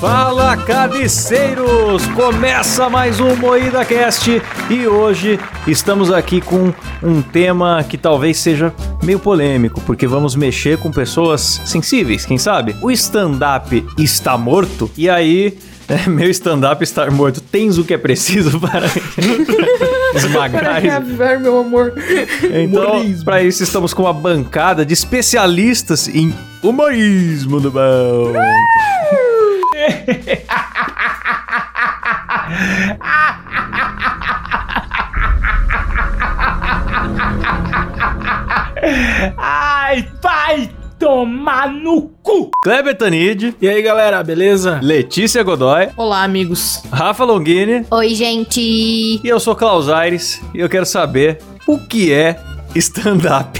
Fala, cabeceiros! Começa mais um Moída Cast e hoje estamos aqui com um tema que talvez seja meio polêmico, porque vamos mexer com pessoas sensíveis, quem sabe? O stand-up está morto e aí é, meu stand-up estar morto. Tens o que é preciso para esmagar? Para reavivar, meu amor. Então, para isso, estamos com uma bancada de especialistas em humorismo do bom. Ai, vai tomar no cu! Kleber Tanid, E aí, galera, beleza? Letícia Godoy, Olá, amigos. Rafa Longini Oi, gente. e eu sou Klaus Aires e eu quero saber o que é stand-up.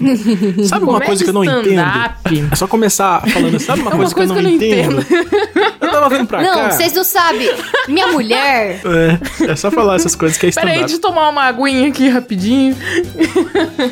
Sabe uma é coisa que eu não entendo? stand-up? É só começar falando, sabe uma, É uma coisa, coisa que eu não entendo? Eu tava vindo pra Não, cá. vocês não sabem. Minha mulher. É, é só falar essas coisas que é stand-up. deixa eu tomar uma aguinha aqui rapidinho.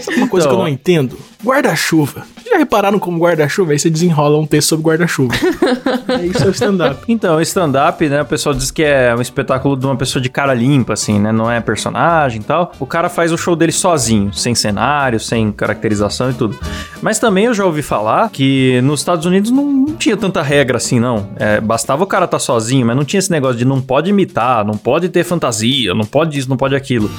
Sabe uma coisa que eu Então. não entendo? Guarda-chuva. Já repararam como guarda-chuva? Aí você desenrola um texto sobre guarda-chuva. é isso é o stand-up. Então, stand-up, né, o pessoal diz que é um espetáculo de uma pessoa de cara limpa, assim, né, não é personagem e tal. O cara faz o show dele sozinho, sem cenário, sem caracterização e tudo. Mas também eu já ouvi falar que nos Estados Unidos não, não tinha tanta regra assim, não. É, bastava o cara estar sozinho, mas não tinha esse negócio de não pode imitar, não pode ter fantasia, não pode isso, não pode aquilo.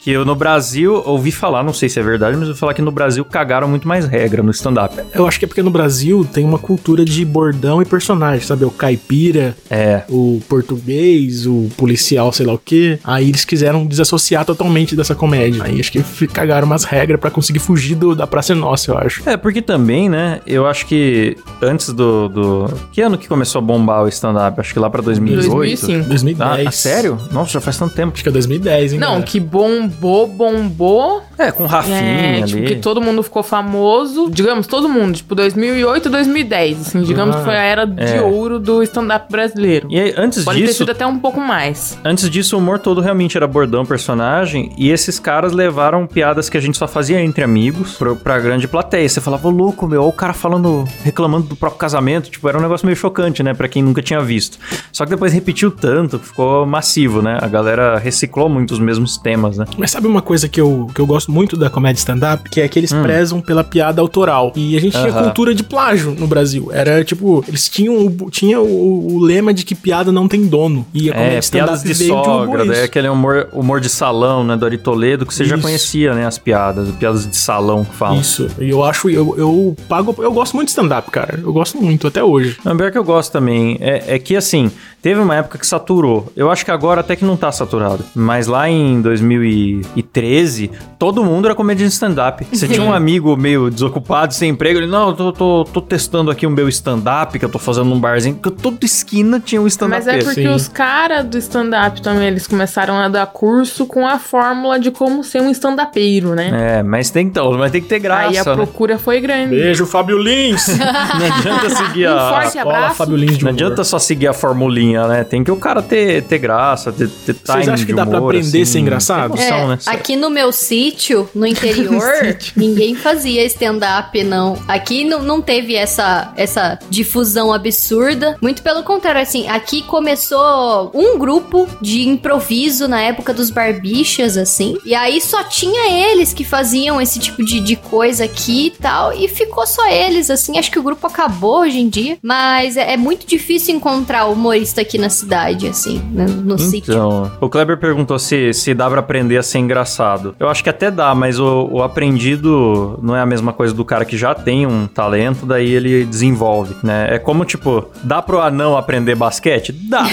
Que eu no Brasil ouvi falar, não sei se é verdade, mas eu ouvi falar que no Brasil cagaram muito mais regra no stand-up. Eu acho que é porque no Brasil tem uma cultura de bordão e personagem, sabe? O caipira, É, o português, o policial, sei lá o quê. Aí eles quiseram desassociar totalmente dessa comédia. Aí acho que cagaram umas regras pra conseguir fugir do- da Praça Nossa, eu acho. É, porque também, né, eu acho que antes do, do... Que ano que começou a bombar o stand-up? Acho que lá pra 2018. 2005. 2010. Ah, sério? Nossa, já faz tanto tempo. Acho que é 2010, hein? Não, galera? que bombou, bombou. É, com Rafinha É, ali. tipo, que todo mundo ficou famoso. Digamos, todo mundo. Tipo, 2008, 2010. Assim, digamos Ah, que foi a era de é. ouro do stand-up brasileiro. E aí, antes Pode ter disso, sido até um pouco mais. antes disso, o humor todo realmente era bordão, personagem, e esses caras levaram piadas que a gente só fazia entre amigos pro, pra grande plateia. Você falava, "Ô, louco, meu, ó o cara falando, reclamando do próprio casamento, tipo, era um negócio meio chocante, né, pra quem nunca tinha visto. Só que depois repetiu tanto, que ficou massivo, né, a galera reciclou muito os mesmos temas, né. Mas sabe uma coisa que eu, que eu gosto muito da comédia stand-up? Que é que eles prezam pela piada autoral. E a gente tinha Hum. Aham. cultura de plágio no Brasil. Era tipo, eles tinham, o- tinha o, o lema de que piada não tem dono. E a comédia É, piadas de veio sogra, daí isso. aquele humor, humor de salão, né, do Ari Toledo, que você já Isso. conhecia, né, as piadas, piadas de salão que falam. Isso, e eu acho, eu, eu pago, eu gosto muito de stand-up, cara. Eu gosto muito, até hoje. Não, pior que eu gosto também. É, é que assim, teve uma época que saturou. Eu acho que agora até que não tá saturado. Mas lá em 2013, todo mundo era comediante de stand-up. Você tinha um amigo meio desocupado, sem emprego, ele, não, eu tô, tô, tô testando aqui o meu stand-up, que eu tô fazendo num barzinho, porque toda esquina tinha um stand-up. Mas é porque sim. os caras do stand-up também, eles começaram a dar curso com a fórmula de como ser um stand-upeiro, né? É, mas tem então, mas tem que ter graça, Aí a né? procura foi grande. Beijo, Fábio Lins! Não adianta seguir Um a... forte Olá, abraço. Fábio Lins de Não humor. adianta só seguir a formulinha, né? Tem que o cara ter, ter graça, ter, ter Vocês acham que de dá pra humor, aprender assim. ser engraçado? É, né? aqui no meu sítio, no interior, ninguém fazia stand-up, não. Aqui não, não teve essa, essa difusão absurda. Muito pelo contrário, assim, aqui começou um grupo de improviso na época dos barbichas, assim. E aí só tinha eles que faziam esse tipo de, de coisa aqui e tal. E ficou só eles, assim. Acho que o grupo acabou hoje em dia. Mas é, é muito difícil encontrar humorista aqui na cidade, assim, né, no sítio. Então, o Kleber perguntou se, se dá pra aprender a ser engraçado. Eu acho que até dá, mas o, o aprendido não é a mesma coisa do cara que já tem um talento, daí ele desenvolve, né? É como, tipo, dá pro anão aprender basquete? Dá.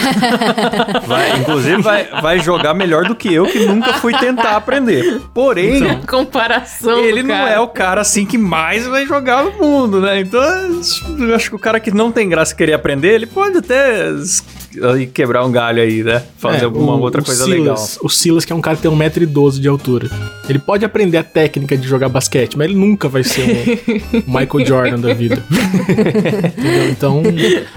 Vai- inclusive, vai, vai jogar melhor do que eu, que nunca fui tentar aprender. Porém, Então. Comparação. ele não é o cara assim que mais vai jogar no mundo, né? Então, eu acho que o cara que não tem graça querer aprender, ele pode até aí quebrar um galho aí, né? Fazer É, alguma o- outra o coisa Silas, legal. O Silas, que é um cara que tem 1,12m de altura. Ele pode aprender a técnica de jogar basquete, mas ele nunca vai ser um Michael Jordan da vida. Entendeu? Então.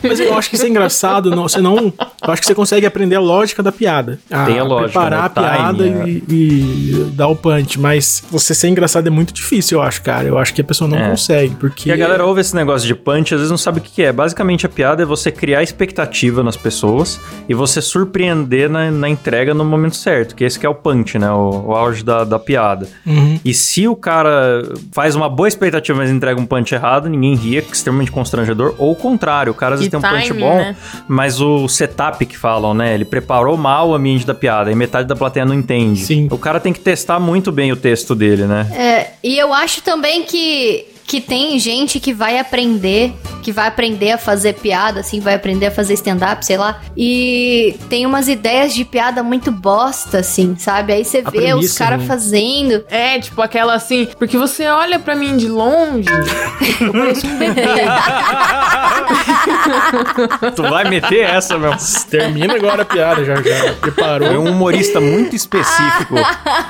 Mas eu acho que isso é engraçado. Não, você não. Eu acho que você consegue aprender a lógica da piada. A Tem a lógica, Preparar né? a piada Timing, e, e dar o punch. Mas você ser engraçado é muito difícil, eu acho, cara. Eu acho que a pessoa não É. consegue, porque... E a galera ouve esse negócio de punch, às vezes não sabe o que é. Basicamente, a piada é você criar expectativa nas pessoas e você surpreender na, na entrega no momento certo, que esse que é o punch, né? O, o auge da, da piada. Uhum. E se o cara faz uma boa expectativa, mas entrega um punch errado, ninguém ria, que é extremamente constrangedor. Ou o contrário, o cara às vezes tem um punch bom, né? mas o setup que falam, né? Ele preparou mal o ambiente da piada e metade da plateia não entende. Sim. O cara tem que testar muito bem o texto dele, né? É, e eu acho também que, que tem gente que vai aprender, que vai aprender a fazer piada, assim, vai aprender a fazer stand-up, sei lá. E tem umas ideias de piada muito bosta, assim, sabe? Aí você vê os caras né? fazendo. É, tipo aquela assim, porque você olha pra mim de longe, eu pareço um bebê. tu vai meter essa, meu. Termina agora a piada, já, já preparou. Foi um humorista muito específico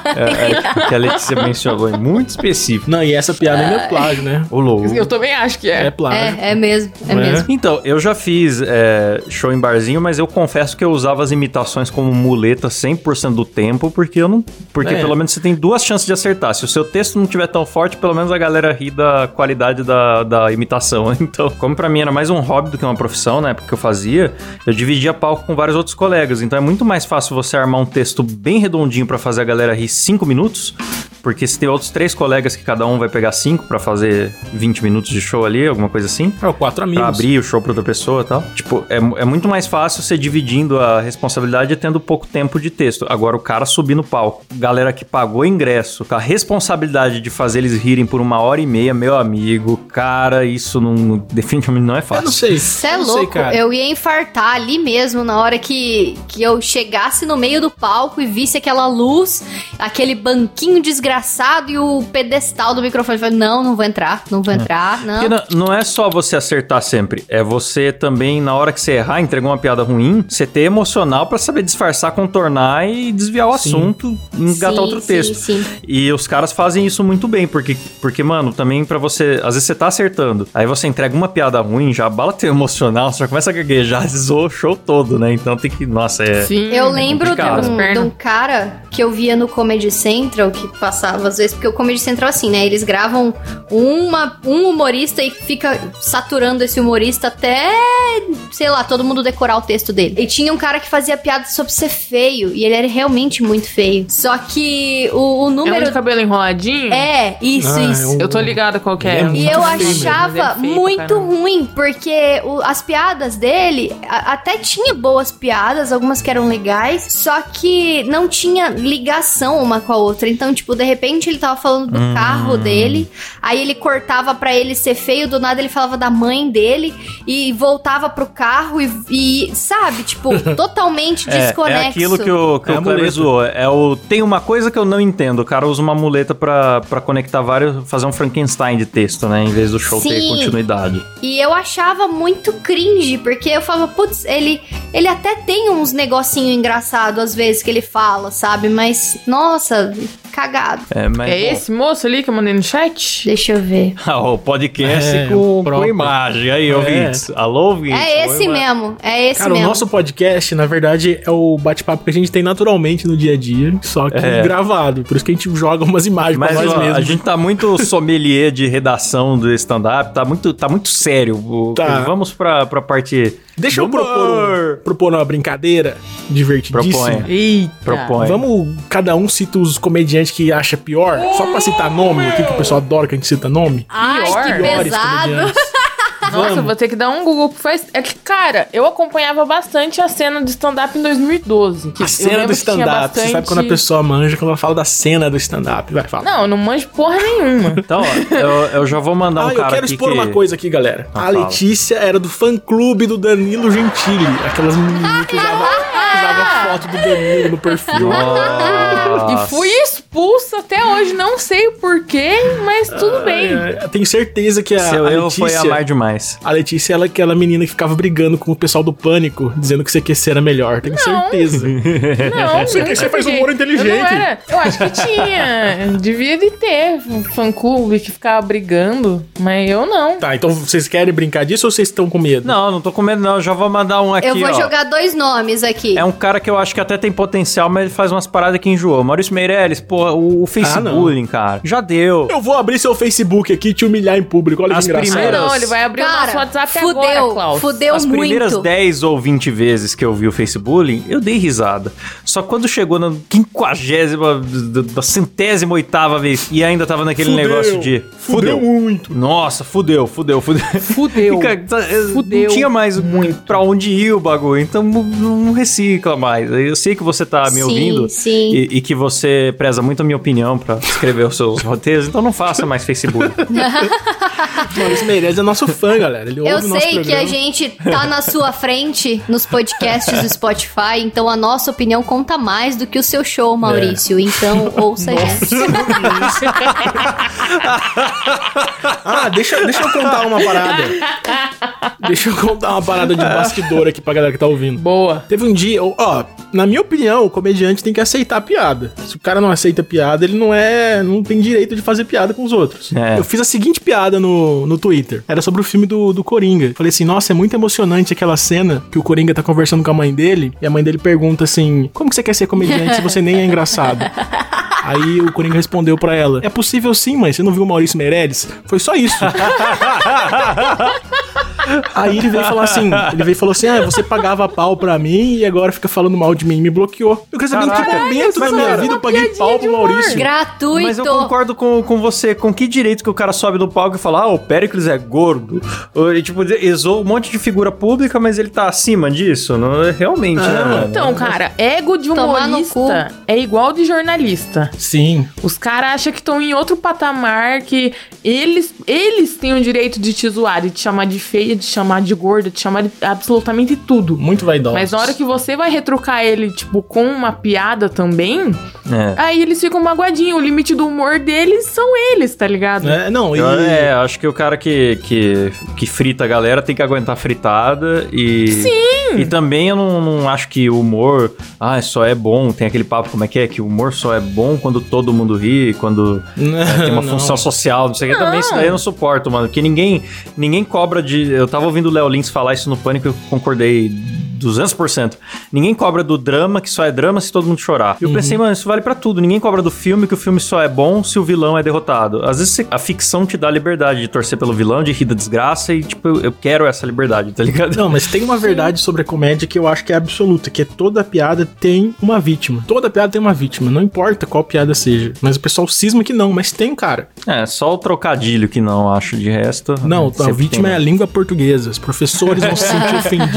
é, é, que a Letícia mencionou, hein? muito específico. Não, e essa piada é plágio, né? O louco. Eu também acho que é. É plágio. É, é mesmo, é é? mesmo. Então, eu já fiz é, show em barzinho, mas eu confesso que eu usava as imitações como muleta 100% do tempo, porque eu não. Porque É. pelo menos você tem duas chances de acertar. Se o seu texto não tiver tão forte, pelo menos a galera ri da qualidade da, da imitação. Então, como pra mim era mais um hobby do que uma profissão, né? Porque eu fazia, eu dividia palco com vários outros colegas. Então é muito mais fácil você armar um texto bem redondinho pra fazer a galera rir 5 minutos. Porque se tem outros três colegas que cada um vai pegar 5 pra fazer 20 minutos de show ali, alguma coisa assim. É, o quatro amigos. Pra abrir o show pra outra pessoa e tal. Tipo, é, é muito mais fácil você dividindo a responsabilidade e tendo pouco tempo de texto. Agora, o cara subir no palco, galera que pagou ingresso, com a responsabilidade de fazer eles rirem por uma hora e meia, meu amigo, cara, isso não, definitivamente não é Eu fácil. não sei. Você é Eu não sei, louco, cara. eu ia infartar ali mesmo na hora que, que eu chegasse no meio do palco e visse aquela luz, aquele banquinho desgraçado e o pedestal do microfone. Eu falei, não, não vou entrar, não vou entrar, não. Porque não, não é só você acertar sempre, é você também, na hora que você errar, entregou uma piada ruim, você ter emocional pra saber disfarçar, contornar e desviar o Sim. assunto e engatar Sim, outro sim, texto. sim. E os caras fazem isso muito bem, porque, porque, mano, também pra você. Às vezes você tá acertando, aí você entrega uma piada ruim, já abala teu emocional, você já começa a gaguejar, zoa o show todo, né? Então tem que. Nossa, é. Sim. Eu lembro de um, de um cara que eu via no Comedy Central, que passava às vezes, porque o Comedy Central é assim, né? Eles gravam uma, um humorista e fica saturando esse humorista até, sei lá, todo mundo decorar o texto dele. E tinha um cara que fazia piada sobre ser feio, e ele era realmente muito feio. Só que o, o É um número. de cabelo enroladinho? É, isso, Ah, é isso. Eu tô ligada qual que é. É E eu mesmo, achava ele é muito ruim, porque o- as piadas dele a- até tinha boas piadas, algumas que eram legais, só que não tinha ligação uma com a outra. Então, tipo, de repente ele tava falando do Hum. carro dele, aí ele cortava pra ele ser feio, do nada ele falava da mãe dele e voltava pro carro e, e, sabe, tipo, totalmente É, desconexo. é aquilo que o, que É o zoou. É o, tem uma coisa que eu não entendo. O cara usa uma muleta pra, pra conectar vários. fazer um Frankenstein de texto, né? Em vez do show ter Sim. continuidade. E eu achava muito cringe, porque eu falava, putz, ele, ele até tem uns negocinho engraçado às vezes que ele fala, sabe? Mas, nossa, cagado. É, mas, É esse moço ali que eu mandei no chat? Deixa eu ver. Ah, o podcast É, com, o com imagem. Aí, É. ouvintes. Alô, ouvintes. É esse mesmo, é esse Cara, o mesmo. nosso podcast, na verdade, é o bate-papo que a gente tem naturalmente no dia a dia, só que É. gravado. Por isso que a gente joga umas imagens Mas pra nós ó, mesmos. a gente tá muito sommelier de redação do stand-up, tá muito, tá muito sério. O- Tá. Vamos pra, pra parte. Deixa eu do propor, um, propor uma brincadeira divertidíssima. Proponha. Eita. Propõe. Vamos, cada um cita os comediantes que acha pior, só pra citar nome, aqui que o pessoal adora que a gente cita nome. Ai, Pior. que Piores pesado. Nossa, vou ter que dar um Google faz. É que, cara, eu acompanhava bastante a cena do stand-up em 2012. que A cena do stand-up. Você bastante- sabe quando a pessoa manja, quando ela fala da cena do stand-up. Vai, fala. Não, eu não manjo porra nenhuma. Então, ó, eu, eu já vou mandar um ah, eu cara quero expor que... uma coisa aqui, galera. Ah, a fala. Letícia era do fã-clube do Danilo Gentili. Aquelas menininhas que usavam usava foto do Danilo no perfil. Nossa. E fui expor expulsa até hoje. Não sei o porquê, mas tudo bem. É, eu tenho certeza que a, Seu a erro Letícia... foi amar demais. A Letícia, ela é aquela menina que ficava brigando com o pessoal do Pânico, dizendo que CQC era melhor. Tenho Não. certeza. Não, você faz humor inteligente. Eu, não era. eu acho que tinha. Devia de ter um fã-clube que ficava brigando, mas eu não. Tá, então vocês querem brincar disso ou vocês estão com medo? Não, não tô com medo não, já vou mandar um aqui, Eu vou ó. jogar dois nomes aqui. É um cara que eu acho que até tem potencial, mas ele faz umas paradas que enjoou. Maurício Meirelles, pô, o, o Ah, Facebook, cara. Já deu. Eu vou abrir seu Facebook aqui e te humilhar em público. Olha As que engraçado. primeiras- Não, ele vai abrir o nosso Cara, WhatsApp fudeu, agora, Klaus. fudeu As primeiras muito. 10 ou 20 vezes que eu vi o Facebook, eu dei risada. Só quando chegou na quinquagésima, da centésima oitava vez e ainda tava naquele Fudeu. negócio de Fudeu muito. Nossa, fudeu, fudeu, fudeu. Fudeu. Fica- tá, eu Fudeu Não tinha mais muito. pra onde ir o bagulho, então não, não recicla mais. Eu sei que você tá me Sim, ouvindo sim. E, e que você preza muito a minha opinião pra escrever os seus roteiros, então não faça mais Facebook. Maurício Meirelles é nosso fã, galera. Ele ouve Eu sei que a gente tá na sua frente nos podcasts do Spotify, então a nossa opinião conta mais do que o seu show, Maurício. Então ouça a gente. Ah, deixa, deixa eu contar uma parada. Deixa eu contar uma parada de bastidor aqui pra galera que tá ouvindo. Boa. Teve um dia, ó, na minha opinião, o comediante tem que aceitar a piada. Se o cara não aceita piada, ele não é. não tem direito de fazer piada com os outros. É. Eu fiz a seguinte piada no, no Twitter. Era sobre o filme do, do Coringa. Falei assim, nossa, é muito emocionante aquela cena que o Coringa tá conversando com a mãe dele e a mãe dele pergunta assim: como que você quer ser comediante se você nem é engraçado? Aí o Coringa respondeu pra ela: É possível sim, mãe. Você não viu o Maurício Meirelles? Foi só isso. Aí ele veio falar assim: ele veio e falou assim: Ah, você pagava pau pra mim e agora fica falando mal de mim e me bloqueou. Eu queria saber em que momento da isso minha é vida eu paguei pau de pro. Maurício. Gratuito. Mas eu concordo com, com você. Com que direito que o cara sobe no palco e fala, ah, o Péricles é gordo? Ele, tipo, exou um monte de figura pública, mas ele tá acima disso? Não, é realmente, né, mano? Então, cara, ego de humorista é igual de jornalista. Sim. Os caras acham que estão em outro patamar, que eles, eles têm o direito de te zoar, de te chamar de feia, de te chamar de gorda, de te chamar de absolutamente tudo. Muito vaidoso. Mas na hora que você vai retrucar ele, tipo, com uma piada também, É. aí eles ficam magoadinhos. O limite do humor deles são eles, tá ligado? É, não, e. Eu- É, acho que o cara que, que, que frita a galera tem que aguentar fritada e. Sim! E também eu não, não acho que o humor, ah, só é bom. Tem aquele papo, como é que é? Que o humor só é bom quando todo mundo ri, quando é, tem uma Não. função social, não sei o que. Também isso daí eu não suporto, mano. Porque ninguém, ninguém cobra de. Eu tava ouvindo o Léo Lins falar isso no Pânico e eu concordei 200%. Ninguém cobra do drama, que só é drama se todo mundo chorar. E eu pensei, mano, isso vale pra tudo. Ninguém cobra do filme, que o filme só é bom se o vilão é derrotado. Às vezes a ficção te dá a liberdade de torcer pelo vilão, de rir da desgraça e, tipo, eu, eu quero essa liberdade, tá ligado? Não, mas tem uma verdade sobre a comédia que eu acho que é absoluta, que é toda piada tem uma vítima. Toda piada tem uma vítima, não importa qual piada seja. Mas o pessoal cisma que não, mas tem, cara. É, só o trocadilho que não, acho, de resto. Não, a vítima tem. é a língua portuguesa. Os professores vão se sentir ofendidos.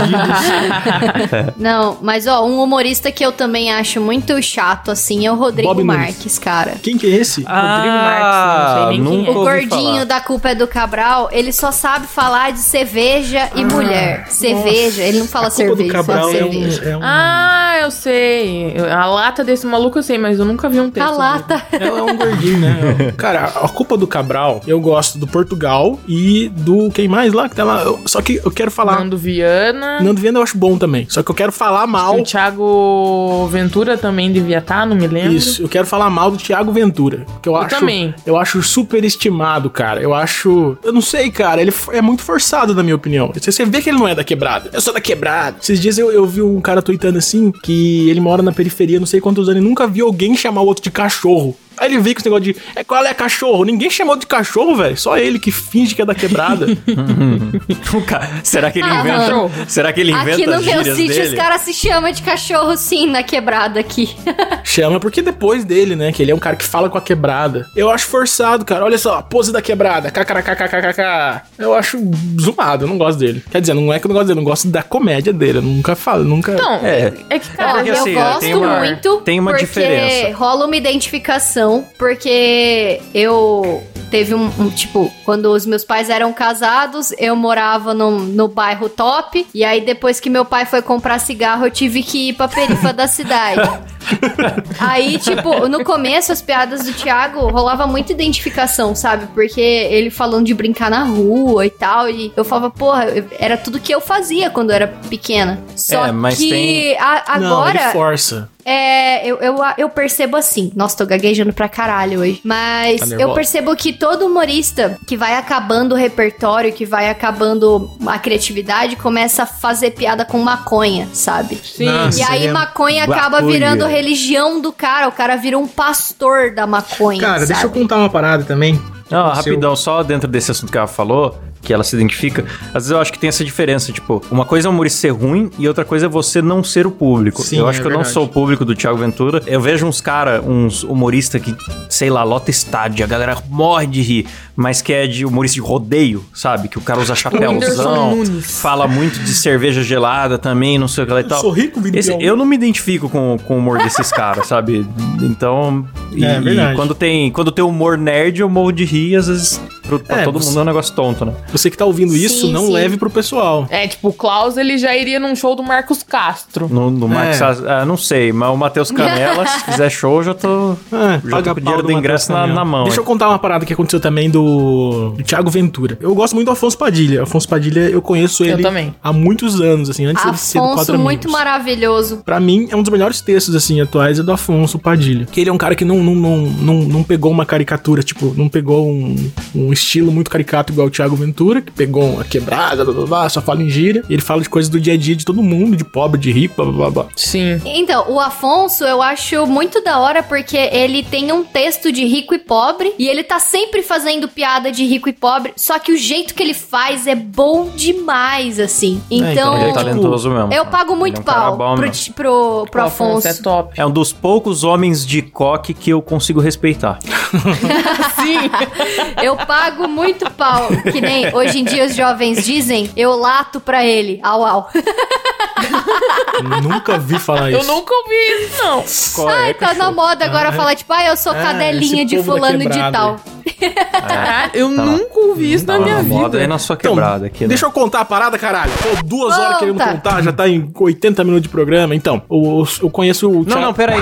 Não, mas ó, um humorista que eu também acho muito chato, assim, é o Rodrigo Bob Nunes. Marques, cara. Quem que é esse? Rodrigo Ah, Marques, não sei nem quem é. O gordinho falar. da culpa é do Cabral, ele só sabe falar de cerveja e mulher. Cerveja, ele não fala cerveja, Cabral é um, cerveja. é um- Ah, eu sei. A lata desse maluco eu sei, mas eu nunca vi um texto. A lata. É um gordinho, né? Cara, a culpa do Cabral, eu gosto do Portugal e do. Quem mais lá que tá lá? Eu- só que eu quero falar. Nando Viana. Nando Viana eu acho bom também. Só que eu quero falar mal. O Thiago Ventura também devia estar, não me lembro. Isso, eu quero falar mal do Thiago Ventura. Que eu, Eu acho. também. Eu acho super estimado, cara. Eu acho. Eu não sei, cara. Ele é muito forçado, na minha opinião. Você você vê que ele não é da quebrada. Eu sou da quebrada. Esses dias eu, eu vi um cara tweetando assim que ele mora na periferia, não sei quantos anos, e nunca viu alguém chamar o outro de cachorro. Aí ele veio com esse negócio de. É, qual é cachorro? Ninguém chamou de cachorro, velho. Só ele que finge que é da quebrada. Será que ele Ah, inventa? Será que ele inventa Aqui no meu sítio dele? os caras se chamam de cachorro sim na quebrada aqui. Chama porque depois dele, né? Que ele é um cara que fala com a quebrada. Eu acho forçado, cara. Olha só, pose da quebrada. KKKKKK. Eu acho zoado, eu não gosto dele. Quer dizer, não é que eu não gosto dele, eu não gosto da comédia dele. Eu nunca falo, nunca. Não, É. é, que, cara, porque eu assim, gosto tem uma- muito tem uma porque diferença. rola uma identificação, porque eu teve um, um, tipo, quando os meus pais eram casados, eu morava no, no bairro top, e aí depois que meu pai foi comprar cigarro, eu tive que ir pra perifa da cidade. Aí, tipo, no começo, as piadas do Thiago rolava muita identificação, sabe? Porque ele falando de brincar na rua e tal. E eu falava, porra, era tudo que eu fazia quando eu era pequena. Só É, mas que tem- a- Não, agora. ele força. É, eu, eu, eu percebo assim. Nossa, tô gaguejando pra caralho hoje. Mas Tá eu percebo que todo humorista que vai acabando o repertório, que vai acabando a criatividade, começa a fazer piada com maconha, sabe? Sim. Nossa. E aí Seria maconha acaba virando religião do cara. O cara vira um pastor da maconha. Cara, deixa eu sabe? contar uma parada também. Não, Seu- rapidão, só dentro desse assunto que ela falou, que ela se identifica, às vezes eu acho que tem essa diferença, tipo, uma coisa é o humorista ser ruim e outra coisa é você não ser o público. Sim, eu acho é que eu não verdade. sou o público do Thiago Ventura. Eu vejo uns cara, uns humoristas que, sei lá, lota estádio, a galera morre de rir, mas que é de humorista de rodeio, sabe? Que o cara usa chapéuzão, fala muito de cerveja gelada também, não sei o que lá e tal. sou rico, Vini Esse- eu não me identifico com, com o humor desses caras, sabe? Então, e, É, verdade. e quando tem quando tem humor nerd, eu morro de rir, às vezes pro, pra É, todo você- mundo é um negócio tonto, né? Você que tá ouvindo isso, Sim, não sim. leve pro pessoal. É, tipo, o Klaus, ele já iria num show do Marcos Castro. No, no Max, É. ah, não sei, mas o Matheus Canela, se fizer show, já tô. Ah, Já tô com o dinheiro do Matheus ingresso na- na mão, Deixa eu contar uma parada que aconteceu também do, do Thiago Ventura. Eu gosto muito do Afonso Padilha. Afonso Padilha, eu conheço Eu ele também. há muitos anos, assim, antes dele ser do Quatro Afonso, muito Amigos. maravilhoso. Pra mim, é um dos melhores textos, assim, atuais, é do Afonso Padilha. Que ele é um cara que não, não, não, não, não pegou uma caricatura, tipo, não pegou um, um estilo muito caricato igual o Thiago Ventura, que pegou uma quebrada, blá, blá, blá, só fala em gíria. E ele fala de coisas do dia a dia de todo mundo, de pobre, de rico, blá, blá, blá, blá. Sim. Então, o Afonso eu acho muito da hora porque ele tem um texto de rico e pobre e ele tá sempre fazendo piada de rico e pobre, só que o jeito que ele faz é bom demais, assim. então, Então, Ele é tipo, talentoso mesmo. eu pago muito é um pau pro, pro, pro O Afonso Afonso. é top. É um dos poucos homens de coque que eu consigo respeitar. Sim. Eu pago muito pau. Que nem hoje em dia os jovens dizem, eu lato pra ele. Au, au. Nunca vi falar Eu isso. nunca ouvi isso, não. Qual Ai, é, tá na moda agora Ah, falar, tipo, ah, eu sou Ah, cadelinha de fulano de tal. Eu Tá. nunca ouvi isso na Tá minha na moda vida. aí na sua Então, quebrada aqui, né? Deixa eu contar a parada, caralho. Tô duas horas Conta. querendo contar, já tá em 80 minutos de programa. Então, eu, eu conheço o Não, Thiago... não, peraí.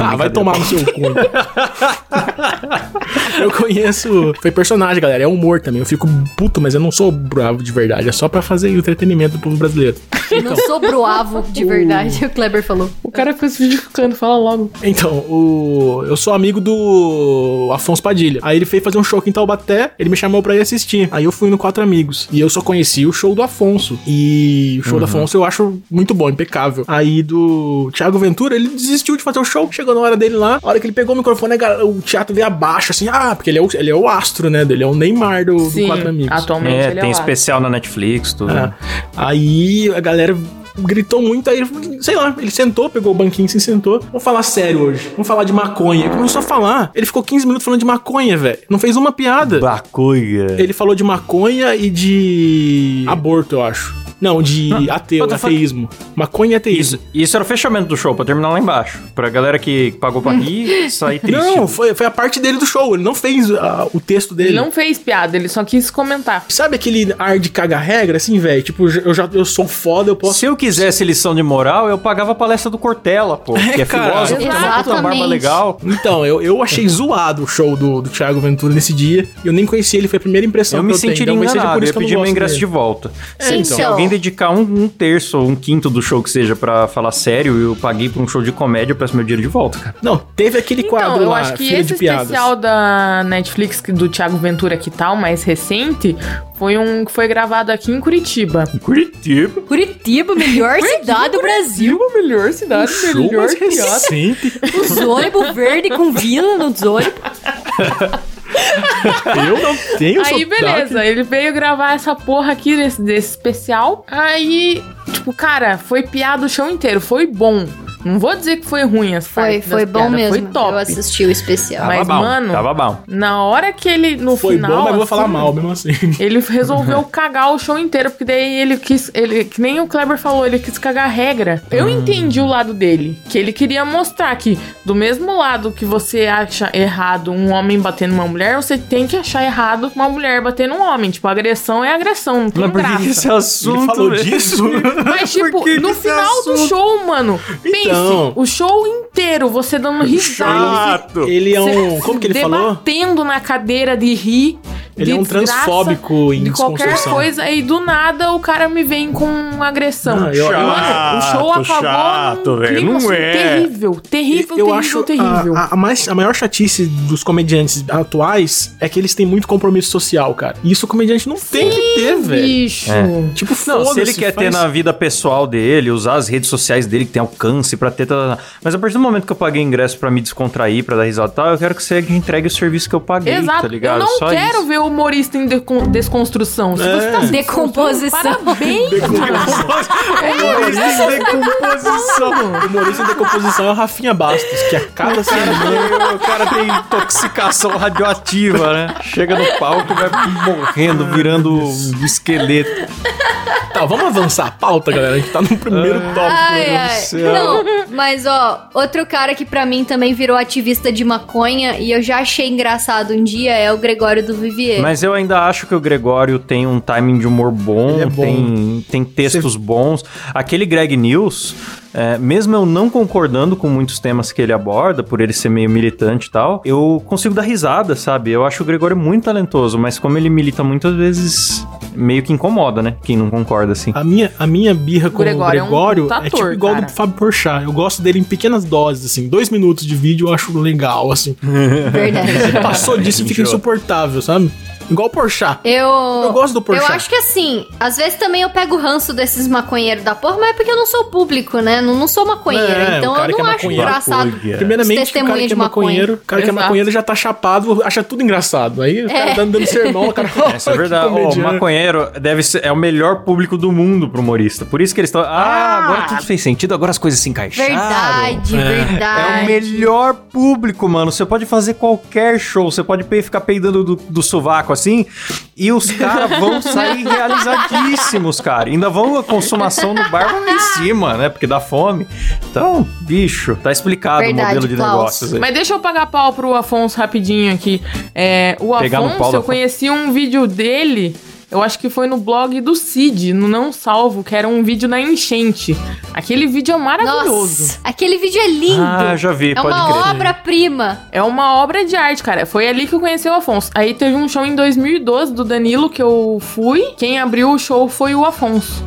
Ah, vai tomar no seu cu. eu conheço. Foi personagem, galera. É humor também. Eu fico puto, mas eu não sou bravo de verdade. É só pra fazer entretenimento do povo brasileiro. Não sou broavo de verdade, o Kleber falou. O cara ficou se justificando, fala logo. Então, o... eu sou amigo do Afonso Padilha. Aí ele fez fazer um show aqui em Taubaté, ele me chamou pra ir assistir. Aí eu fui no Quatro Amigos. E eu só conheci o show do Afonso. E o show do Afonso eu acho muito bom, impecável. Aí do Thiago Ventura, ele desistiu de fazer o show. Chegou na hora dele lá, a hora que ele pegou o microfone, o teatro veio abaixo, assim, ah, porque ele é o, ele é o astro, né? Ele é o Neymar do, do Sim, Quatro Amigos. atualmente É, ele tem é o especial na Netflix, tudo. É. Aí a galera gritou muito, aí, ele, sei lá, ele sentou, pegou o banquinho assim, sentou. Vamos falar sério hoje. Vamos falar de maconha. Ele começou a falar. Ele ficou 15 minutos falando de maconha, velho. Não fez uma piada. Bacuia. Ele falou de maconha e de aborto, eu acho. Não, de ateu, ateísmo. Maconha e ateísmo. Isso, isso era o fechamento do show, pra terminar lá embaixo. Pra galera que pagou pra rir, sair triste. Não, foi, foi a parte dele do show. Ele não fez ah, o texto dele. Ele não fez piada, ele só quis comentar. Sabe aquele ar de caga-regra, assim, velho? Tipo, eu já eu sou foda, eu posso Se eu quisesse lição de moral, eu pagava a palestra do Cortella, pô. que é cara. filósofo, tem uma puta barba legal. Então, eu, eu achei zoado o show do, do Thiago Ventura nesse dia. Eu nem conhecia ele, foi a primeira impressão Eu que me eu tenho. sentiria Então, talvez seja enganado, por eu isso ia que eu não pedir meu ingresso dele. de volta. É, Se, então. se alguém dedicar um, um terço ou um quinto do show que seja pra falar sério, eu paguei pra um show de comédia, eu peço meu dinheiro de volta, cara. Não, teve aquele quadro Então, eu lá, acho que esse especial da Netflix do Thiago Ventura que tal, mais recente, foi um que foi gravado aqui em Curitiba. Curitiba. Curitiba, melhor cidade do Brasil. a melhor cidade, Show mais recente. Os ônibus verde com vila nos ônibus. Eu não tenho Aí, sotaque. beleza, ele veio gravar essa porra aqui desse, desse especial. Aí, tipo, cara, foi piada o show inteiro, foi bom. Não vou dizer que foi ruim as Foi, foi das bom piadas, mesmo. Foi top. Eu assisti o especial. Mas, bom, mano, Tava bom. Na hora que ele, no Foi final. bom, mas eu vou falar assim, mal mesmo assim. Ele resolveu cagar o show inteiro, porque daí ele quis. Ele, que nem o Kleber falou, ele quis cagar a regra. Eu entendi o lado dele. Que ele queria mostrar que, do mesmo lado que você acha errado um homem batendo uma mulher, você tem que achar errado uma mulher batendo um homem. Tipo, agressão é agressão, não tem Mas por que graça. que esse assunto... Ele falou disso? Mas, tipo, no final do assunto? show, mano, pense, Então. o show inteiro, você dando risada. Chato. Ele é um. Como que ele falou? Debatendo na cadeira de rir. Ele de é um transfóbico em De qualquer coisa, e do nada o cara me vem com agressão. Não, eu- Mano, o show Chato, acabou chato, num velho, clima, não assim, é. terrível. Terrível, eu terrível, acho terrível. A, a, mais, a maior chatice dos comediantes atuais é que eles têm muito compromisso social, cara. E isso o comediante não tem que ter, velho. Bicho. Tipo, Não, se ele quer ter faz- na vida pessoal dele, usar as redes sociais dele que tem alcance pra ter. tá- Mas a partir do momento que eu paguei ingresso pra me descontrair, pra dar risada e tal, eu quero que você entregue o serviço que eu paguei, Exato. tá ligado? eu não Só quero isso. ver o humorista em desconstrução. Se você tá se Decomposição. Parabéns. Humorista em decomposição. O humorista em decomposição é o Rafinha Bastos, que a cada semana. o cara tem intoxicação radioativa, né? Chega no palco e vai morrendo, virando um esqueleto. Tá, vamos avançar a pauta, galera. A gente tá no primeiro tópico. Ai, meu Deus ai. do céu. Não, mas ó, outro cara que pra mim também virou ativista de maconha e eu já achei engraçado um dia é o Gregório do Vivier. Mas eu ainda acho que o Gregório tem um timing de humor bom, é bom. Tem, tem textos bons. Aquele Greg News, é, mesmo eu não concordando com muitos temas que ele aborda, por ele ser meio militante e tal, eu consigo dar risada, sabe? Eu acho o Gregório muito talentoso, mas como ele milita muitas vezes, meio que incomoda, né? Quem não concorda assim. A minha, a minha birra com Gregório é o um Gregório puta é, tipo igual cara. do Fábio Porchat. Eu gosto dele em pequenas doses, assim. Dois minutos de vídeo eu acho legal, assim. Verdade. Passou disso fica Enjoa. insuportável, sabe? Igual o Porchat. Eu, Eu gosto do Porchat. Eu acho que assim, às vezes também eu pego o ranço desses maconheiros da porra, mas é porque eu não sou público, né? Não, não sou maconheira. É, o então cara eu não é acho maconheiro, engraçado. Primeiramente, o cara que é maconheiro, o cara que é maconheiro já tá chapado, acha tudo engraçado. Aí o cara É. dando, dando sermão, o cara. Essa é verdade. O maconheiro deve ser, é o melhor público do mundo pro humorista. Por isso que eles estão. Ah, agora tudo fez sentido, agora as coisas se encaixaram. Verdade, É. verdade. É o melhor público, mano. Você pode fazer qualquer show. Você pode ficar peidando do, do sovaco assim. E os caras vão sair realizadíssimos, cara. Ainda vão a consumação no bar lá em cima, né? Porque dá fome. Então, bicho, tá explicado Verdade, o modelo de Klaus. negócios aí. Mas deixa eu pagar pau pro Afonso rapidinho aqui. É, o Pegar no Afonso, eu conheci um vídeo dele. Eu acho que foi no blog do Cid, no Não Salvo, que era um vídeo na enchente. Aquele vídeo é maravilhoso. Nossa, aquele vídeo é lindo. Ah, já vi, é pode uma crer. obra-prima. É uma obra de arte, cara. Foi ali que eu conheci o Afonso. Aí teve um show em 2012 do Danilo que eu fui. Quem abriu o show foi o Afonso.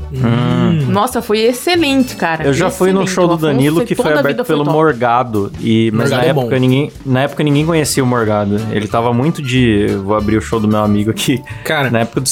Nossa, foi excelente, cara. Eu já fui no Excelente. show do Danilo foi- que foi aberto foi pelo top. Morgado. E, mas Morgado na é época, ninguém, na época ninguém conhecia o Morgado. Ele tava muito de. Vou abrir o show do meu amigo aqui. Cara, Na época do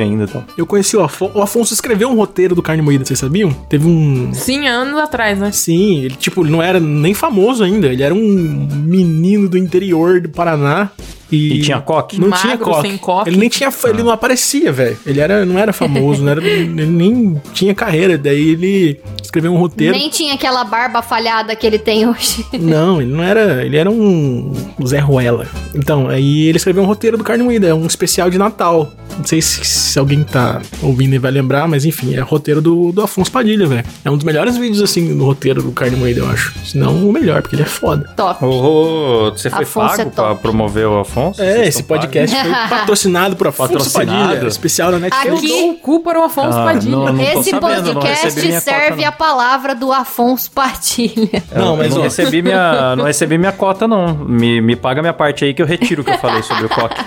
Ainda. Então. eu conheci o Afonso. O Afonso escreveu um roteiro do Carne Moída, vocês sabiam? Teve um. Sim, anos atrás, né? Sim, ele, tipo, ele não era nem famoso ainda. Ele era um menino do interior do Paraná. E, E tinha coque? Não Magro, tinha coque. sem coque. Ele nem tinha. Ele não aparecia, velho. Ele era, não era famoso, não era, ele nem tinha carreira. Daí ele escreveu um roteiro. Nem tinha aquela barba falhada que ele tem hoje. Não, ele não era. Ele era um Zé Ruela. Então, aí ele escreveu um roteiro do Carne Moída, é um especial de Natal. Não sei se, se alguém tá ouvindo e vai lembrar, mas enfim, é roteiro do, do Afonso Padilha, velho. É um dos melhores vídeos, assim, do roteiro do Carne Moída, eu acho. Se não, o melhor, porque ele é foda. Top. Ô, ô, você foi Afonso pago é pra promover o Afonso? É, Vocês esse podcast foi patrocinado por Afonso Patrocinado? Padilha, especial da Netflix. Eu dou o cu para o Afonso Ah, Padilha. não, não Esse sabendo, podcast serve a palavra do Afonso Padilha. Eu Não, mas não ó. recebi minha, não recebi minha cota não. Me, me paga minha parte aí que eu retiro o que eu falei sobre o coque.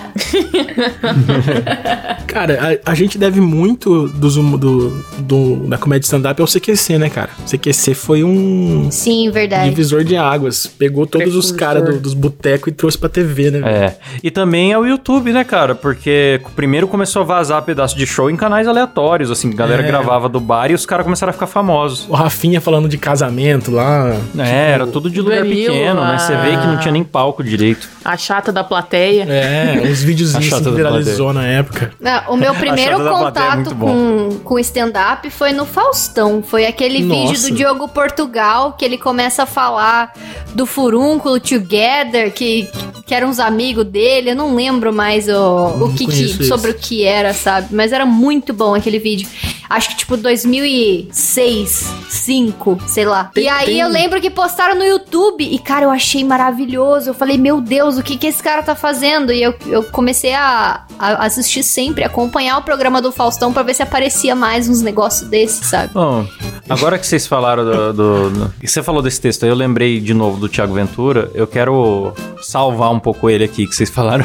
Cara, a, a gente deve muito hum- do, do- da comédia stand-up ao CQC, né, cara? O CQC foi um Sim, verdade. divisor de águas. Pegou todos os Precursor. caras do- dos botecos e trouxe pra TV, né? velho? É. E também é o YouTube, né, cara? Porque primeiro começou a vazar pedaço de show em canais aleatórios, assim, a galera É. gravava do bar e os caras começaram a ficar famosos. O Rafinha falando de casamento lá. É, era tudo de lugar Danilo, pequeno, né? Você vê que não tinha nem palco direito. A chata da plateia. É, uns videozinhos assim, da viralizou na época. Não, o meu primeiro é contato bom. com, com stand-up foi no Faustão. Foi aquele Nossa. vídeo do Diogo Portugal que ele começa a falar do furúnculo Together, que, que eram uns amigos dele. Eu não lembro mais o, o que, que sobre o que era, sabe? Mas era muito bom aquele vídeo. Acho que tipo 2006, 5, sei lá. Tem- e aí tem- eu lembro que postaram no YouTube e, cara, eu achei maravilhoso. Eu falei, meu Deus, o que que esse cara tá fazendo? E eu, eu comecei a, a assistir sempre, acompanhar o programa do Faustão pra ver se aparecia mais uns negócios desses, sabe? Bom, agora que vocês falaram do, do- do- Você falou desse texto aí, eu lembrei de novo do Thiago Ventura. Eu quero salvar um pouco ele aqui, que vocês falaram.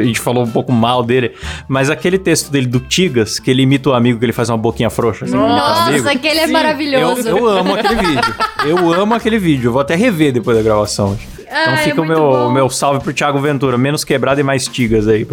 a gente falou um pouco mal dele. Mas aquele texto dele do Tigas, que ele imita o amigo que ele faz uma boquinha frouxa. Assim, amigo. Nossa, aquele é Sim, maravilhoso. Eu, eu amo aquele vídeo. Eu amo aquele vídeo. Eu vou até rever depois da gravação. Então Ah, é fica o meu, bom. meu salve pro Thiago Ventura. Menos quebrado e mais tigas aí.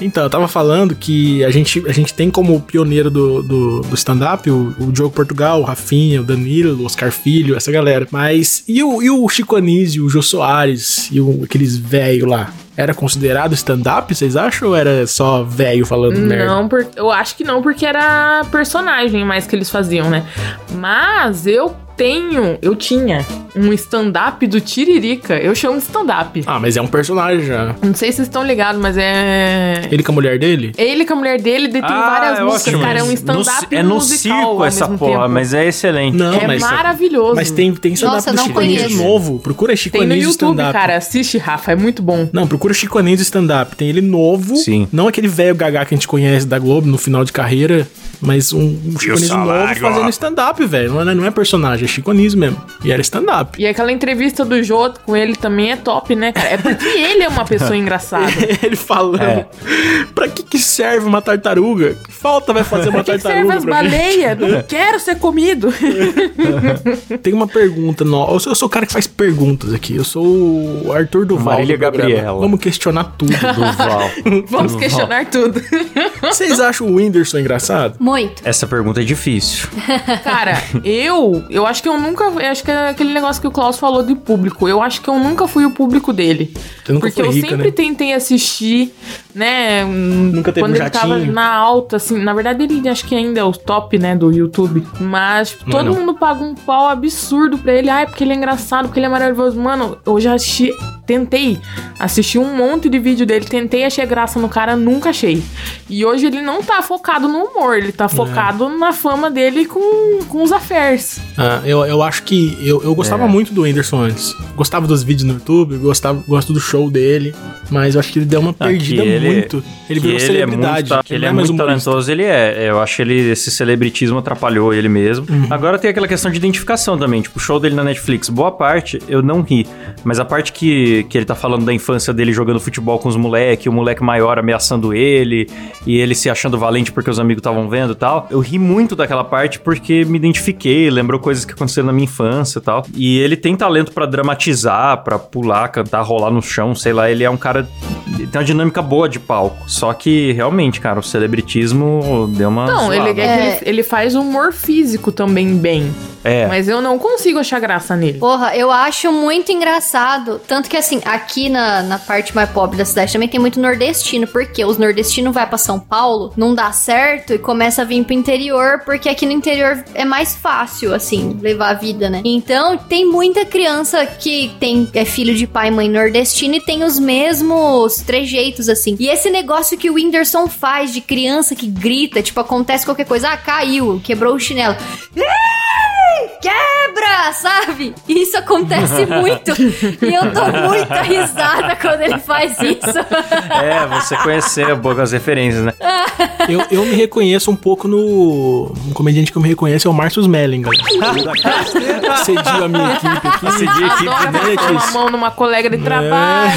Então, eu tava falando que a gente, a gente tem como pioneiro do, do, do stand-up o, o Diogo Portugal, o Rafinha, o Danilo, o Oscar Filho, essa galera. Mas e o, e o Chico Anísio, o Jô Soares e o, aqueles velho lá? Era considerado stand-up, vocês acham? Ou era só velho falando merda? Não, eu acho que não, porque era personagem mais que eles faziam, né? Mas eu tenho, eu tinha um stand-up do Tiririca. Eu chamo de stand-up. Ah, mas é um personagem já. Não sei se vocês estão ligados, mas é. Ele com a mulher dele? Ele com a mulher dele ele tem várias é músicas, ótimo. cara. É um stand-up É no musical circo essa porra, tempo. mas é excelente. Não, É mas. maravilhoso. Mas tem, tem stand-up Nossa, do Chico Anísio novo. Procura Chico Tem no Anísio YouTube, stand-up. cara. Assiste, Rafa. É muito bom. Não, procura Chico Anísio stand-up. Tem ele novo. Sim. Não aquele velho gagá que a gente conhece da Globo no final de carreira, mas um, um Chico Anísio novo fazendo stand-up, velho. Não é, não é personagem, Chico Anísio mesmo. E era stand-up. E aquela entrevista do Jô com ele também é top, né, cara? É porque ele é uma pessoa engraçada. ele falando. É. Pra que, que serve uma tartaruga? Que falta vai fazer uma Pra que, que tartaruga? serve as baleias? Não quero ser comido. Tem uma pergunta. No... Eu, sou, eu sou o cara que faz perguntas aqui. Eu sou o Arthur Duval. Marília do. Gabriela. Vamos questionar tudo. Duval. Vamos Duval. questionar tudo. Vocês acham o Whindersson engraçado? Muito. Essa pergunta é difícil. Cara, eu, eu acho que eu nunca, eu acho que é aquele negócio que o Klaus falou de público. Eu acho que eu nunca fui o público dele. Porque eu rica, sempre né? tentei assistir, né? Nunca teve quando um ele tava jatinho? na alta, assim. Na verdade, ele acho que ainda é o top, né, do YouTube. Mas tipo, todo não. mundo paga um pau absurdo pra ele. Ai, porque ele é engraçado, porque ele é maravilhoso. Mano, eu já assisti. Tentei assistir um monte de vídeo dele, tentei achei graça no cara, nunca achei. E hoje ele não tá focado no humor, ele É. tá focado na fama dele com, com os affairs. Ah, eu, eu acho que eu, eu gostava É. muito do Whindersson antes. Gostava dos vídeos no YouTube, gostava, gosto do show dele, mas eu acho que ele deu uma Ah, perdida ele- muito. Ele virou ele é muito, celebridade. ta- ele não é mais muito talentoso, ele é. Eu acho que ele, esse celebritismo atrapalhou ele mesmo. Uhum. Agora tem aquela questão de identificação também. Tipo, o show dele na Netflix, boa parte eu não ri. Mas a parte que, que ele tá falando da infância dele jogando futebol com os moleques, o moleque maior ameaçando ele, e ele se achando valente porque os amigos estavam vendo e tal. Eu ri muito daquela parte porque me identifiquei, lembrou coisas que aconteceram na minha infância e tal. E ele tem talento pra dramatizar, pra pular, cantar, rolar no chão, sei lá. Ele é um cara. Tem uma dinâmica boa de palco. Só que, realmente, cara, o celebritismo deu uma. Não, ele, é que ele, ele faz humor físico também bem. É. Mas eu não consigo achar graça nele. Porra, eu acho muito engraçado. Tanto que, assim, aqui na, na parte mais pobre da cidade também tem muito nordestino. Porque os nordestinos vai pra São Paulo, não dá certo e começa a vir pro interior. Porque aqui no interior é mais fácil, assim, levar a vida, né? Então, tem muita criança que tem é filho de pai e mãe nordestino e tem os mesmos trejeitos, assim. E esse negócio que o Whindersson faz de criança que grita, tipo, acontece qualquer coisa. Ah, caiu, quebrou o chinelo. Quebra, sabe? Isso acontece muito. e eu dou muita risada quando ele faz isso. É, você conheceu poucas referências, né? Eu, eu me reconheço um pouco no. Um comediante que eu me reconheço é o Márcio Smelling, galera. Cediu a minha equipe aqui. Cedi a equipe né, pôr uma Letícia? mão numa colega de trabalho.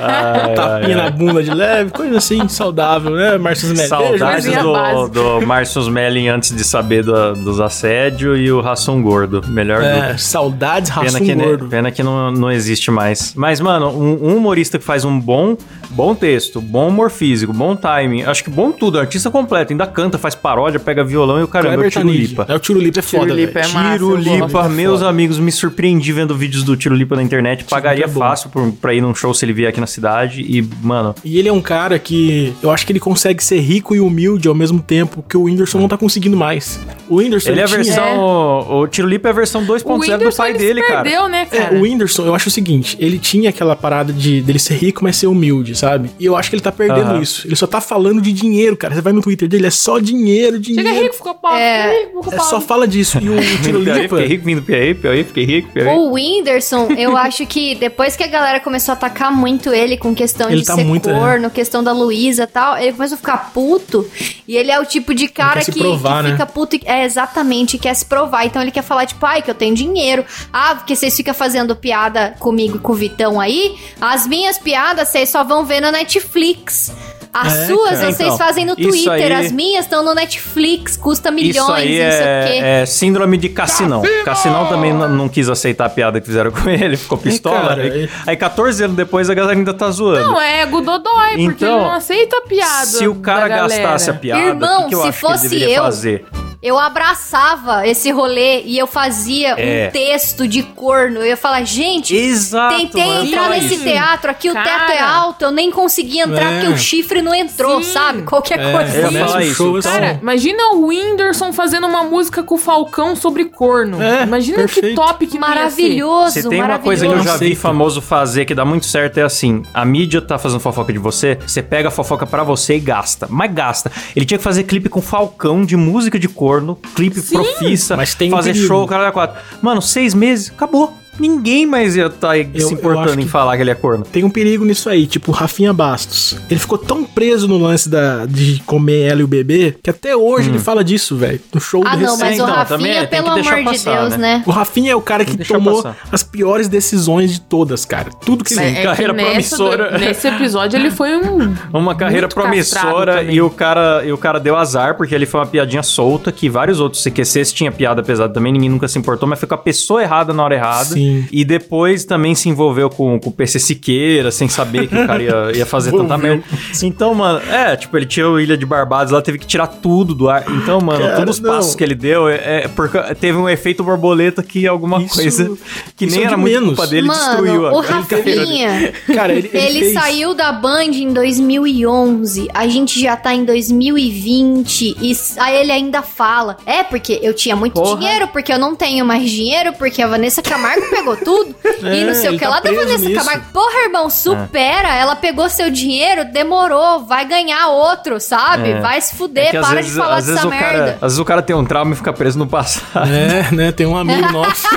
Ai, Tapinha ai, na bunda de leve, coisa assim, saudável, né? Márcio Smelly? Saudades Coisinha do, do Márcio Smelling antes de saber do- dos assédios e o Ração Gordo. Melhor É, dupla. saudades, Pena raço que, gordo. pena que não, não existe mais. Mas, mano, um, um humorista que faz um bom, bom texto, bom humor físico, bom timing, acho que bom tudo, artista completo, ainda canta, faz paródia, pega violão e o caramba, é o Kleber Tiro Tanid. Lipa. É, o Tiro Lipa é foda, Lipa velho. é massa, Tiro eu Lipa, gosto. meus foda. amigos, me surpreendi vendo vídeos do Tiro Lipa na internet. Pagaria é fácil por, pra ir num show se ele vier aqui na cidade. E, mano, E ele é um cara que eu acho que ele consegue ser rico e humilde ao mesmo tempo que o Whindersson não tá conseguindo mais. O Whindersson ele é a tinha- versão. O, o Tiro Lipa é a versão O 2.0 do pai ele dele, se cara. perdeu, né, É, cara? o Whindersson, eu acho o seguinte, ele tinha aquela parada de dele ser rico, mas ser humilde, sabe? E eu acho que ele tá perdendo Aham. isso. Ele só tá falando de dinheiro, cara. Você vai no Twitter dele, é só dinheiro, dinheiro. Chega rico, ficou pobre. É. chega rico, ficou É só fala disso. E o Tiro Piauí, Lipa... Fiquei rico, vindo Piauí, Piauí, fiquei rico, Piauí. O Whindersson, eu acho que depois que a galera começou a atacar muito ele com questão Ele de tá ser muito, é. corno, questão da Luísa e tal, ele começou a ficar puto. E ele é o tipo de cara que, provar, que né? fica puto. e- É, exatamente, quer se provar. Então ele quer falar, tipo, ai, que eu tenho dinheiro. Ah, porque vocês ficam fazendo piada comigo e com o Vitão aí. As minhas piadas vocês só vão ver na Netflix. As É, suas cara. vocês Então, fazem no Twitter, aí- as minhas estão no Netflix, custa milhões, Isso aí não sei o quê. é, é síndrome de Cassinão. Cassinão também não, não quis aceitar a piada que fizeram com ele, ficou pistola. cara, aí, é- aí 14 anos depois a galera ainda tá zoando. Não, é ego dodói, porque Então, ele não aceita a piada. Se o cara gastasse a piada, Irmão, o que, que eu se acho que ele fosse deveria eu, fazer? Eu abraçava esse rolê e eu fazia É. um texto de corno. Eu ia falar, gente, Exato, tentei mano, entrar nesse isso. teatro aqui, o Cara. teto é alto, eu nem consegui entrar É. porque o chifre não entrou, Sim. sabe? Qualquer É, coisa. Eu ia falar o isso. então-. Cara, imagina o Whindersson fazendo uma música com o Falcão sobre corno. É, imagina que perfeito. top que ia ser. Maravilhoso, Se tem uma coisa que eu maravilhoso. já vi famoso fazer que dá muito certo é assim: a mídia tá fazendo fofoca de você, você pega a fofoca pra você e gasta. Mas gasta. Ele tinha que fazer clipe com Falcão de música de corno, clipe profissa, Mas tem um fazer perigo. show, cara da quatro. Mano, seis meses, acabou. Ninguém mais ia estar eu se importando em falar que ele é corno. Tem um perigo nisso aí, tipo o Rafinha Bastos. Ele ficou tão preso no lance da, de comer ela e o bebê que até hoje Hum. ele fala disso, velho. No show Ah, do não, mas o então, também Rafinha, tem que pelo amor de passar, Deus, né? né? O Rafinha é o cara que tomou passar. as piores decisões de todas, cara. Tudo que É, ele é carreira que promissora. do- nesse episódio ele foi um. Uma carreira promissora também. e o, cara, e o cara deu azar, porque ele foi uma piadinha solta, que vários outros CQCs tinha piada pesada também, ninguém nunca se importou, mas foi com a pessoa errada na hora errada. Sim. E depois também se envolveu com, com o PC Siqueira, sem saber que o cara ia, ia fazer tanta merda. Então, mano, é, tipo, ele tinha o Ilha de Barbados lá, teve que tirar tudo do ar. Então, mano, Cara, todos os não. passos que ele deu, é, é porque teve um efeito borboleta que alguma Isso- coisa que nem é era muito menos. culpa dele, Mano, destruiu o. Rafinha, Cara, ele, ele, ele fez- saiu da Band em 2011, a gente já tá em 2020 e aí ele ainda fala: "É porque eu tinha muito Porra. dinheiro, porque eu não tenho mais dinheiro, porque a Vanessa Camargo pegou tudo". e É, não sei o ele que tá lá da preso Vanessa nisso. Camargo. Porra, irmão, supera, ela pegou seu dinheiro, demorou, vai ganhar outro, sabe? É. Vai se fuder, É para vezes- de falar dessa o merda. Cara, às vezes o cara tem um trauma e fica preso no passado. É, né? Tem um amigo nosso.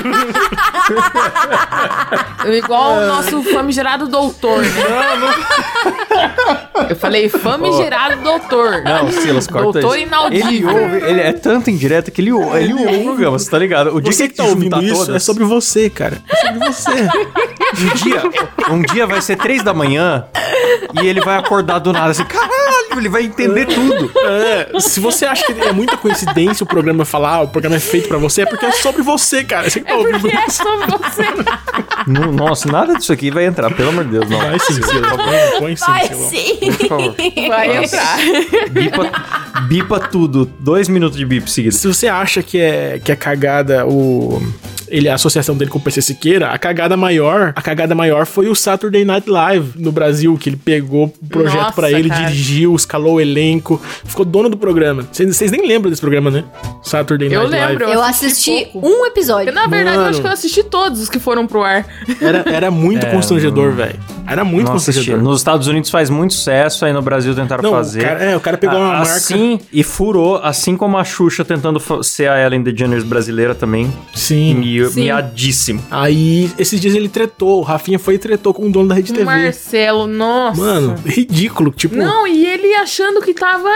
Igual o nosso famigerado doutor, né? Eu falei famigerado doutor. Não, Silas, corta Doutor isso. inaudível. Ele ouve, ele é tanto indireta que ele, ou- ele ouve o programa, você tá ligado? O dia Você que que tá ele ouvindo isso todas, é sobre você, cara. É sobre você. um dia, um dia vai ser três da manhã e ele vai acordar do nada assim, caralho, ele vai entender tudo. É, se você acha que é muita coincidência o programa falar, ah, o programa é feito pra você, é porque é sobre você, cara. Você tá É ouvindo porque é sobre você. Não- nossa, nada disso aqui vai entrar, pelo amor de Deus, não. Vai sim. Põe, põe sim, Vai sim. Por favor. Vai Nossa. entrar. Bipa, bipa tudo. Dois minutos de bip seguidos. Se você acha que é, que é cagada o. Ele, a associação dele com o PC Siqueira, a cagada maior, a cagada maior foi o Saturday Night Live no Brasil, que ele pegou o projeto pra ele, cara. dirigiu, escalou o elenco, ficou dono do programa. Vocês nem lembram desse programa, né? Saturday Eu Night lembro. Live. Eu assisti assisti pouco. um episódio. Porque, na verdade, eu Mano. acho que eu assisti todos os que foram pro ar. Era, era muito É, constrangedor, velho. Era muito Não assisti. constrangedor. Nos Estados Unidos faz muito sucesso, aí no Brasil tentaram Não, fazer. O cara, é, o cara pegou uma Ah, marca. assim, e furou, assim como a Xuxa tentando ser a Ellen DeGeneres brasileira também. Sim. Mi- Sim. Miadíssimo. Aí, esses dias ele tretou. O Rafinha foi e tretou com o dono da Rede O TV. Marcelo, nossa. Mano, ridículo. Tipo, Não, e ele ele achando que tava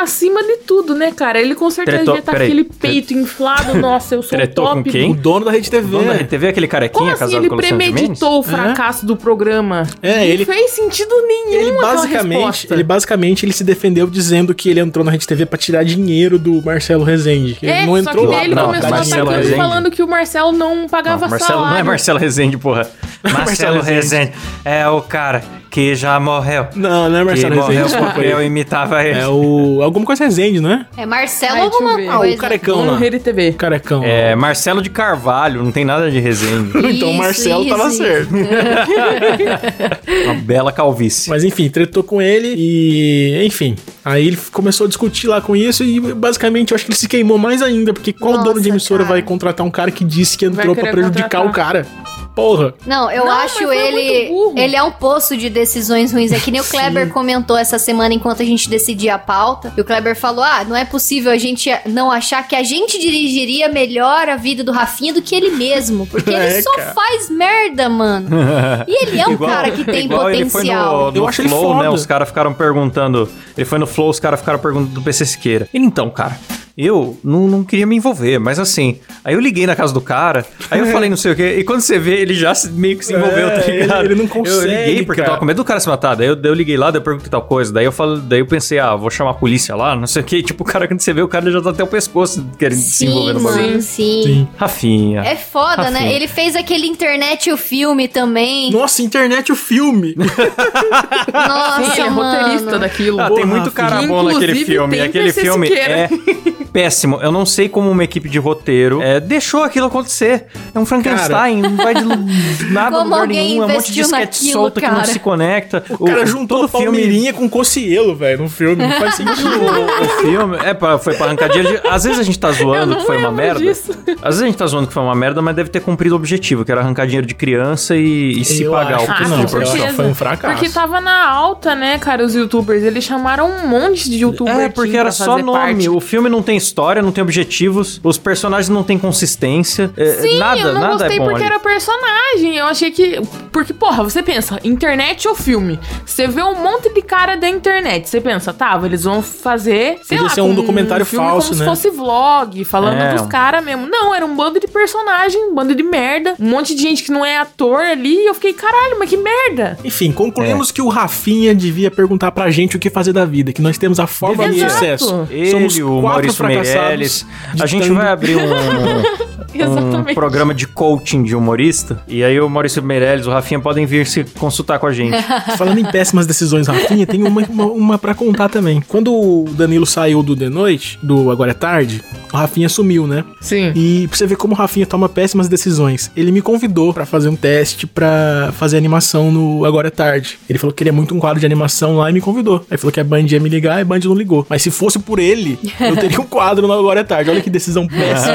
acima de tudo, né, cara? Ele com certeza Tretou- ia estar com peraí, aquele peito inflado. Nossa, eu sou Tretou o com top. quem? O dono da Rede TV. Dono da TV, aquele carequinha Como assim casado ele com o Mendes? premeditou o fracasso do programa? É, não ele- fez sentido nenhum Ele basicamente, resposta. ele basicamente ele se defendeu dizendo que ele entrou na Rede TV pra tirar dinheiro do Marcelo Rezende. Que É, ele não só entrou lá ele Não, começou a Marcelo Rezende. falando que o Marcelo não pagava Não, Marcelo não é salário. Marcelo Rezende, porra. Marcelo Rezende é o cara que já morreu. Não, não é Marcelo morreu Rezende. desculpa porque eu imitava ele. É o. Alguma coisa Rezende, não é? É Marcelo Ai, alguma ver. Ah, coisa. o carecão No lá. Rede TV. Carecão. É, Marcelo de Carvalho, não tem nada de Rezende. Então o Isso, Marcelo tava isso, certo. Uma bela calvície. Mas enfim, tretou com ele e. Enfim. Aí ele começou a discutir lá com isso e basicamente eu acho que ele se queimou mais ainda, porque qual Nossa, dono de emissora cara. vai contratar um cara que disse que entrou querer prejudicar contratar. o cara? Porra. Não, eu Não, acho ele. Ele é um poço de decisões ruins. É que nem o Kleber comentou essa semana enquanto a gente decidia a pauta. E o Kleber falou: Ah, não é possível a gente não achar que a gente dirigiria melhor a vida do Rafinha do que ele mesmo. Porque ele É, só cara. faz merda, mano. E ele é um cara que tem igual Ele foi potencial. no, no Eu acho ele Flow, foda. né? Os caras ficaram perguntando. Ele foi no Flow, os caras ficaram perguntando do PC Siqueira. Ele, então, cara, eu não, não queria me envolver, mas assim. Aí eu liguei na casa do cara, aí eu falei não sei o quê, e quando você vê, ele já meio que se envolveu, É, tá ligado? ele- ele não Eu consegue, liguei porque eu cara. tava com medo do cara se matar. Daí eu, daí eu liguei lá, daí eu perguntei tal coisa. Daí eu falei, daí eu pensei, ah, vou chamar a polícia lá, não sei o quê. E, tipo, o cara, quando você vê, o cara já tá até o pescoço querendo se envolver Sim, no bagulho. sim. Sim. Rafinha. É foda, né? Rafinha. Ele fez aquele internet e o filme também. Nossa, internet o filme. Nossa, Sim, ele é mano. roteirista daquilo. Ah, tem muito Rafinha. cara bom naquele Inclusive, filme. Aquele filme é péssimo. Eu não sei como uma equipe de roteiro é, deixou aquilo acontecer. É um Frankenstein, não vai de nada Como lugar nenhum. É um monte de sketch naquilo, solto que não cara? se conecta. O cara juntou todo filme. Palmeirinha com Cocielo, velho, no filme. Não faz sentido. O, o filme é pra, foi pra arrancar dinheiro. de- Às vezes a gente tá zoando que foi uma merda. disso. Às vezes a gente tá zoando que foi uma merda, mas deve ter cumprido o objetivo, que era arrancar dinheiro de criança e, e se Eu pagar o que custo não, de produção. foi um fracasso. Porque tava na alta, né, cara, os youtubers. Eles chamaram um monte de youtubers. É, porque era só nome. O filme não tem história, não tem objetivos, os personagens não têm consistência. é, Sim, nada, eu não nada gostei é bom porque ali. era personagem. Eu achei que. Porque, porra, você pensa, internet ou filme? Você vê um monte de cara da internet. Você pensa, tá, eles vão fazer. Sei Podia lá, ser um documentário filme falso, como né? se fosse vlog, falando É. dos caras mesmo. Não, era um bando de personagem, um bando de merda. Um monte de gente que não é ator ali. E eu fiquei, caralho, mas que merda. Enfim, É. concluímos que o Rafinha devia perguntar pra gente o que fazer da vida, que nós temos a fórmula do sucesso. Ele, Somos o quatro Maurício Meirelles. A gente vai abrir um, um Exatamente. programa de coaching de humorista. E aí o Maurício Meirelles, o Rafinha podem vir se consultar com a gente. Falando em péssimas decisões, Rafinha, tem uma, uma, uma pra contar também. Quando o Danilo saiu do The Noite, do Agora é Tarde, o Rafinha sumiu, né? Sim. E pra você ver como o Rafinha toma péssimas decisões. Ele me convidou pra fazer um teste pra fazer animação no Agora é Tarde. Ele falou que queria muito um quadro de animação lá e me convidou. Aí falou que a Band ia me ligar e a Band não ligou. Mas se fosse por ele, eu teria um quadro no Agora é Tarde. Olha que decisão péssima.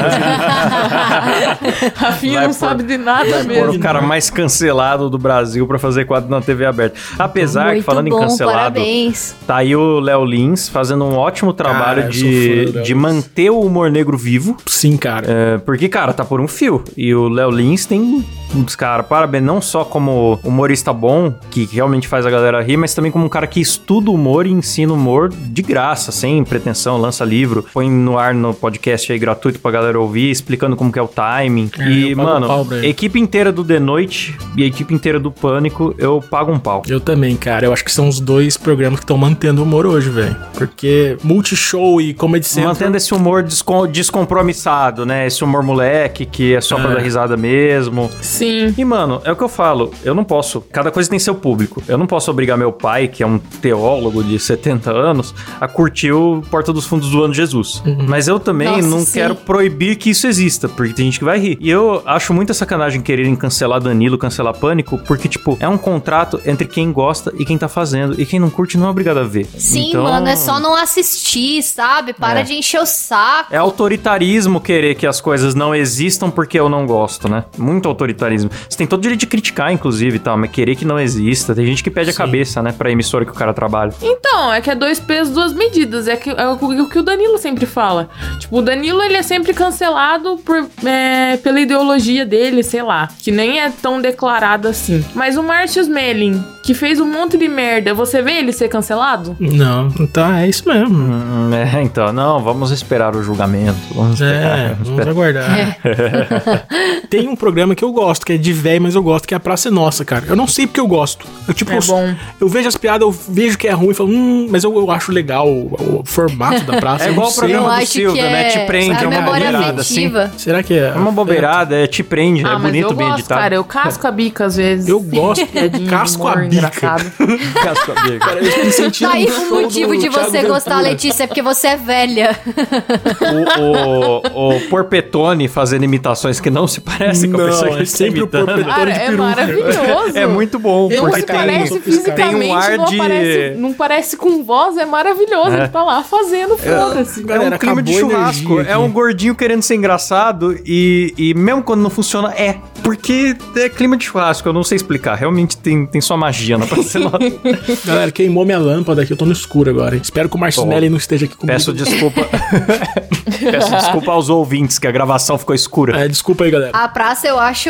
Rafinha Vai não pôr- sabe de nada mesmo. o cara mais cancelado do Brasil pra fazer quadro na TV aberta. Apesar que, Muito falando em bom, cancelado, parabéns. tá aí o Léo Lins fazendo um ótimo trabalho Cara, de, de manter o humor negro vivo. Sim, cara. É, porque, cara, tá por um fio. E o Léo Lins tem uns cara, parabéns, não só como humorista bom, que realmente faz a galera rir, mas também como um cara que estuda humor e ensina humor de graça, sem pretensão, lança livro, põe no ar no podcast aí gratuito pra galera ouvir, explicando como que é o timing. É, e, um mano, ele. equipe inteira do The Noite e a equipe inteira do Pânico, eu pago um pau. Eu também, cara. Eu acho que são os dois programas que estão mantendo o humor hoje, velho. Porque Multishow e Comedy Central... Mantendo esse humor descom- descompromissado, né? Esse humor moleque, que é só pra É. dar risada mesmo. Sim. E, mano, é o que eu falo. Eu não posso. Cada coisa tem seu público. Eu não posso obrigar meu pai, que é um teólogo de 70 anos, a curtir o Porta dos Fundos do Ano Jesus. Mas eu também Nossa, não sim. quero proibir que isso exista, porque tem gente que vai rir. E eu acho muita sacanagem quererem cancelar Danilo, cancelar Pânico, porque, tipo, é um contrato entre quem gosta e quem tá fazendo. E quem não curte não é obrigado a ver. Sim, Então, mano, é só não assistir, sabe? Para É. de encher o saco. É autoritarismo querer que as coisas não existam porque eu não gosto, né? Muito autoritarismo. Você tem todo o direito de criticar, inclusive, e tal, mas querer que não exista. Tem gente que pede a Sim. cabeça, né, pra emissora que o cara trabalha. Então, é que é dois pesos, duas medidas. É, que, é o, o que o Danilo sempre fala. Tipo, o Danilo, ele é sempre cancelado por, é, pela ideologia dele, sei lá. Que nem é tão declarado assim. Mas o Márcio Smelling, que fez um monte de merda, você vê ele ser cancelado? Não, então é isso mesmo. Hum, é, então, não, vamos esperar o julgamento. Vamos esperar. É, vamos vamos esperar. aguardar. Tem um programa que eu gosto, que é de véi, mas eu gosto, que é a Praça é Nossa, cara. Eu não sei porque eu gosto. Eu, tipo, É eu, bom. eu vejo as piadas, eu vejo que é ruim, e falo, hum, mas eu, eu acho legal o, o formato da praça. É eu igual o programa Eu do Silvio, né? é, Te prende, é é uma bobeirada, assim. Será que é? É uma bobeirada, é te prende, Ah, é mas bonito, eu bem gosto, editado. cara. Eu casco a bica às vezes. Eu gosto, de casco a humor bica. bica. Cara, eu me senti Tá aí no o motivo de Thiago você gostar, Ventura. Letícia, é porque você é velha. o, o, o Porpetone fazendo imitações que não se parecem com a pessoa que é ele está sempre o imitando. Cara, é maravilhoso. É muito bom, Não porque tem, parece sofisticado. tem fisicamente, um ar não, de... aparece, não parece com voz, é maravilhoso. É. Ele tá lá fazendo, foda-se. É um clima de churrasco. É um gordinho querendo ser engraçado e, e mesmo quando não funciona, é. Porque é clima de churrasco, eu não sei explicar. Realmente tem, tem sua magia na Praça Nossa. Galera, queimou minha lâmpada aqui, eu tô no escuro agora. Espero que o Marcinelli não esteja aqui comigo. Peço desculpa. Peço desculpa aos ouvintes que a gravação ficou escura. É, desculpa aí, galera. A praça eu acho,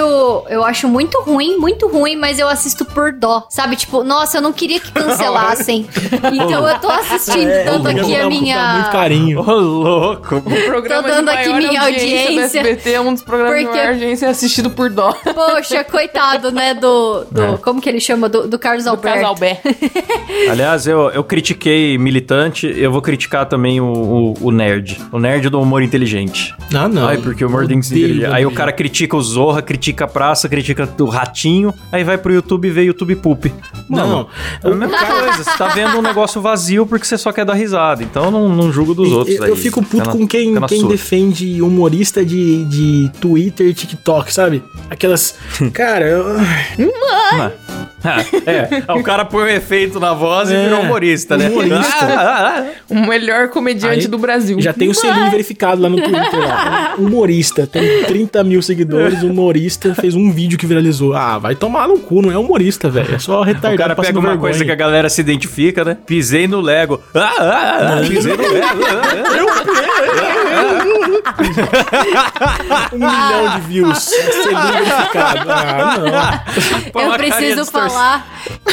eu acho muito ruim, muito ruim, mas eu assisto por dó. Sabe, tipo, nossa, eu não queria que cancelassem. então eu tô assistindo É, tanto o programa aqui a minha. muito carinho. Ô, louco. O programa Tô dando aqui minha audiência. do SBT é um dos programas Porque- de maior audiência assistido por dó. Poxa, coitado, né? Do. do É. Como que ele chama? Do, do Carlos Do Alberto. Casal Bé. Aliás, eu, eu critiquei militante, eu vou criticar também o, o, o nerd. O nerd do humor inteligente. Ah, não. Ai, porque o humor inteligente. Aí o cara critica o Zorra, critica a praça, critica o ratinho, aí vai pro YouTube e vê YouTube Poop. Não, É a mesma coisa, você tá vendo um negócio vazio porque você só quer dar risada. Então eu não, não julgo dos outros. Eu, aí. eu fico puto na- com quem, quem defende humorista de, de Twitter e TikTok, sabe? Aquelas. Cara, eu- Ah, é, o cara põe um efeito na voz e É, virou humorista, né? humorista. Ah, ah, ah. O melhor comediante Aí, do Brasil. já tem o selinho verificado lá no Twitter. Lá. Humorista, tem 30 mil seguidores, humorista, fez um vídeo que viralizou. Ah, vai tomar no cu, não é humorista, velho. É só retardado O cara pega uma vergonha. coisa que a galera se identifica, né? Pisei no Lego. Ah, ah, ah, ah, pisei no Lego. Um milhão de views, selinho verificado. Ah, não. Eu preciso falar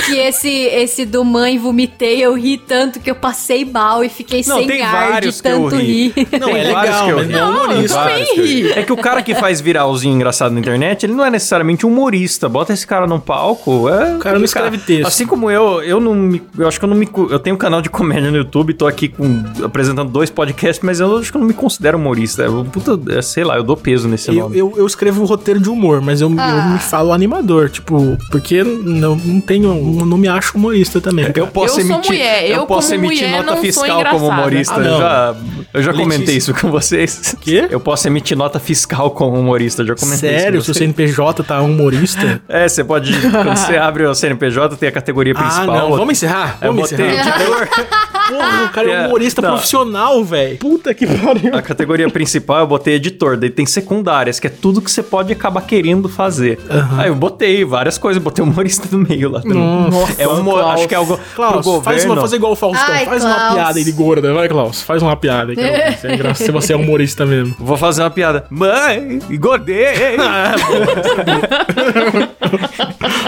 que esse, esse do mãe vomitei, eu ri tanto que eu passei mal e fiquei Não, sem tem ar de eu tanto ri. rir. Não, Tem é vários legal, que eu mas ri. não é humorista. Eu. É que o cara que faz viralzinho engraçado na internet, ele não é necessariamente humorista. Bota esse cara num palco. É O cara não escreve texto. Assim como eu, eu não me. Eu acho que eu não me. Eu tenho um canal de comédia no YouTube, tô aqui com, apresentando dois podcasts, mas eu acho que eu não me considero humorista. Eu, puta, é, sei lá, eu dou peso nesse Eu, nome. eu, eu escrevo roteiro de humor, mas eu, eu Ah. me falo animador, tipo, porque não, não tenho, não me acho humorista também. Eu posso Eu sou emitir, mulher, eu posso como emitir mulher nota fiscal como humorista. Ah, eu já, eu já comentei Letícia. isso com vocês. Quê? Eu posso emitir nota fiscal como humorista, eu já comentei Sério, isso. se com o vocês. CNPJ tá humorista. É, você pode. Quando você abre o CNPJ, tem a categoria ah, principal. não, vamos encerrar? Eu Vamos botei encerrar. Porra, o cara é É, um humorista não. profissional, velho. Puta que pariu. A categoria principal eu botei editor, daí tem secundárias, que é tudo que você pode acabar querendo fazer. Aham. Aí eu botei várias coisas, botei humorista no meio lá também. Nossa, é humor, Klaus. acho que é algo Klaus, pro governo. faz uma, faz igual o Faustão. Ai, faz uma Klaus. piada aí de gorda. Vai, Klaus. Faz uma piada aí. que é engra- se você é humorista mesmo. Vou fazer uma piada. Mãe, engordei!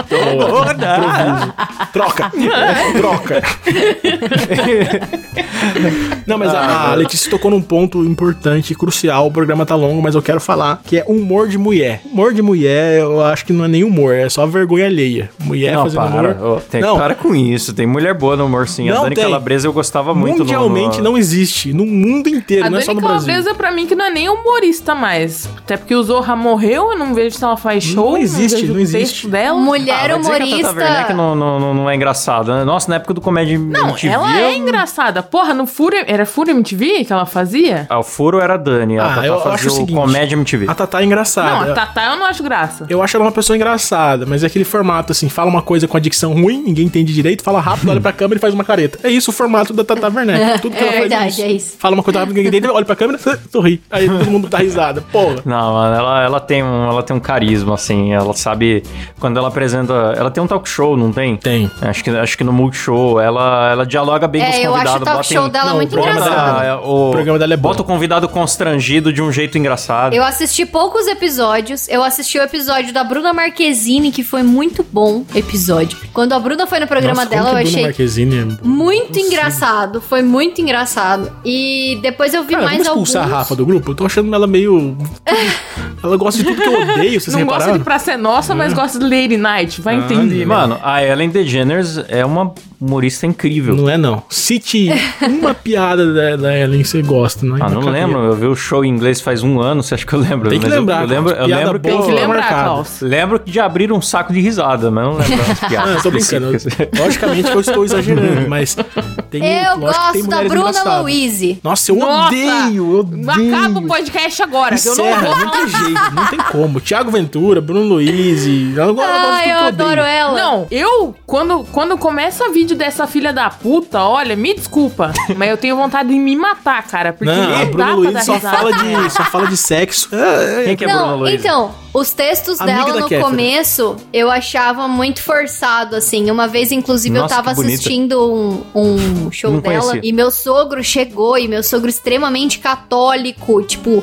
Tô gorda! Troca. Troca. Não, mas a, a Letícia tocou num ponto importante e crucial. O programa tá longo, mas eu quero falar que é humor de mulher. Humor de mulher, eu acho que não é nem humor, é só vergonha alheia. Mulher Não, fazendo para. humor. Ô, tem, Não. para com isso. Tem mulher boa no humor, sim. Não a Dani tem. Calabresa eu gostava muito. Mundialmente no... não existe. No mundo inteiro, A não é Dani só no Brasil. Calabresa, pra mim, que não é nem humorista mais. Até porque o Zorra morreu, eu não vejo se ela faz show. existe, vejo não o existe. dela. Mulher Ah, dizer que a Tata humorista. Werneck não, não, não, não é engraçado, né? Nossa, na época do Comédia Não, MTV... ela é eu- engraçada. Porra, no Fúria... Era Fúria MTV que ela fazia? Ah, o furo era a Dani. A Ah, Tata eu acho fazia o o seguinte, Comédia MTV. A Tatá é engraçada. Não, a Tatá eu não acho graça. Eu acho ela uma pessoa engraçada, mas é aquele formato assim, fala uma coisa com a dicção ruim, ninguém entende direito, fala rápido, olha pra câmera e faz uma careta. É isso o formato da Tata Werneck. Tudo que É ela faz verdade, é isso. Fala uma coisa rápida, ninguém entende, olha pra câmera, sorri. Aí todo mundo dá risada. Porra. Não, mano, ela, ela, tem um, ela tem um carisma, assim. Ela sabe... Quando ela apresenta... Ela tem um talk show, não tem? Tem. Acho que, acho que no Multishow ela, ela dialoga bem com os É, eu eu acho o talk show dela Não, muito o engraçado. dela- Ah, é, o, O programa dela é bom. Bota o convidado constrangido de um jeito engraçado. Eu assisti poucos episódios. Eu assisti o episódio da Bruna Marquezine, que foi muito bom episódio. Quando a Bruna foi no programa Nossa, como dela, eu achei Marquezine é muito engraçado. Foi muito engraçado. E depois eu vi Cara, mais vamos alguns. expulsar a Rafa do grupo? Eu tô achando ela meio... ela gosta de tudo que eu odeio, vocês Não gosta repararam? de Pra Ser Nossa, mas gosta de Lady Night. Vai entender. Mano, a Ellen DeGeneres é uma humorista incrível. Não é não. Cite uma piada da, da Ellen que você gosta, não é? Ah, não lembro. Eu vi o show em inglês faz um ano, você acha que eu lembro? Tem que Mas eu- lembrar, Eu, lembro, Klaus. eu lembro que. Tem que lembrar. Lembro de abrir um saco de risada, mas eu não lembro as piadas. Ah, eu tô brincando. Logicamente que eu estou exagerando, mas tem Eu que gosto da Bruna. Louise. Nossa, eu Nossa! odeio, eu odeio. Acaba o podcast agora. que eu não Encerra, vou não tem jeito, não tem como. Tiago Ventura, Bruno Luiz, tudo eu que adoro ela. Não, eu, quando, quando começa vídeo dessa filha da puta, olha, me desculpa, mas eu tenho vontade de me matar, cara. Porque Não, não, a dá Bruna pra Luiz só risada. fala, de, só fala de sexo. Quem que é Bruna Não, Luiz? então, os textos Amiga dela no Kéfera. começo eu achava muito forçado, assim. Uma vez, inclusive, Nossa, eu tava assistindo um, um show Não dela conhecia. e meu sogro chegou e meu sogro extremamente católico, tipo,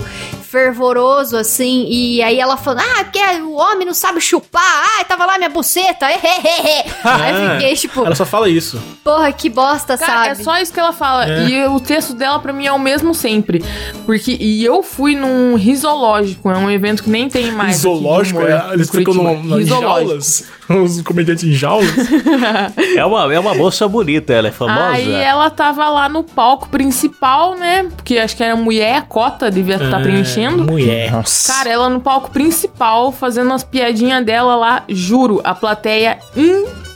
fervoroso, assim. E aí ela falando, ah, porque o homem não sabe chupar, ah, tava lá minha buceta, aí eu fiquei, tipo, Ela só fala isso. porra, que bosta, Cara, é sabe? só isso que ela fala. É. E o texto dela, pra mim, é o mesmo sempre. Porque, e eu fui num risológico, é um evento que nem tem mais. Zoológico, é, eles ficam no, no, em Risológico. jaulas. Os comediantes em jaulas. É uma, é uma moça bonita, ela é famosa. Aí ela tava lá no palco principal, né? Porque acho que era mulher, a cota devia estar É, preenchendo. Mulher. Nossa. Cara, ela no palco principal, fazendo as piadinhas dela lá, juro, a plateia inteira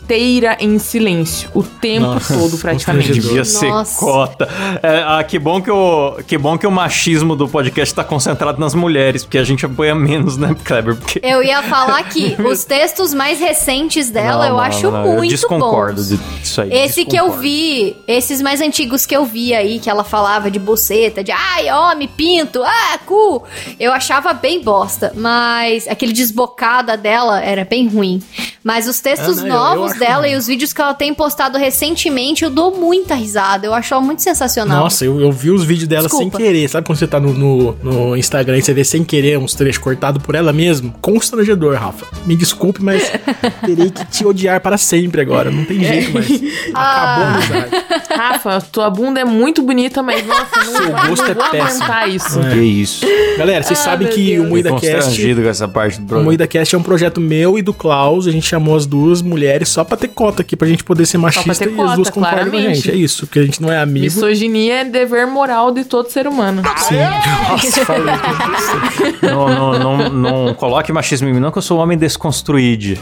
em silêncio. O tempo Nossa, todo, praticamente. Devia ser Nossa. cota. É, ah, que, bom que, o, que bom que o machismo do podcast tá concentrado nas mulheres, porque a gente apoia menos, né, Kleber? Porque... Eu ia falar que os textos mais recentes dela Não, eu não, acho não, muito Eu desconcordo bons. disso aí. Esse que eu desconcordo. vi, esses mais antigos que eu vi aí, que ela falava de buceta, de ai, homem, pinto, ah, cu, eu achava bem bosta. Mas aquele desbocada dela era bem ruim. Mas os textos Ah, não, eu- eu novos acho dela e os vídeos que ela tem postado recentemente, eu dou muita risada. Eu acho ela muito sensacional. Nossa, eu, eu vi os vídeos dela Desculpa. sem querer. Sabe quando você tá no, no, no Instagram e você vê sem querer uns trechos cortados por ela mesmo? Constrangedor, Rafa. Me desculpe, mas terei que te odiar para sempre agora. Não tem jeito mais. Acabou a Ah. amizade. Rafa, tua bunda é muito bonita, mas nossa, não, Seu vai- gosto não é vou péssimo. aguentar isso. É. Que isso. Galera, vocês Ah, sabem que Deus. o Moída Cast... com essa parte do O programa. Moída Cast é um projeto meu e do Klaus. A gente chamou as duas mulheres só pra ter cota aqui, pra gente poder ser machista e as duas concordam com a gente. É isso, porque a gente não é amigo. Misoginia é dever moral de todo ser humano. Sim. Nossa, falei. Não, não, não, não coloque machismo em mim, não, que eu sou um homem desconstruído.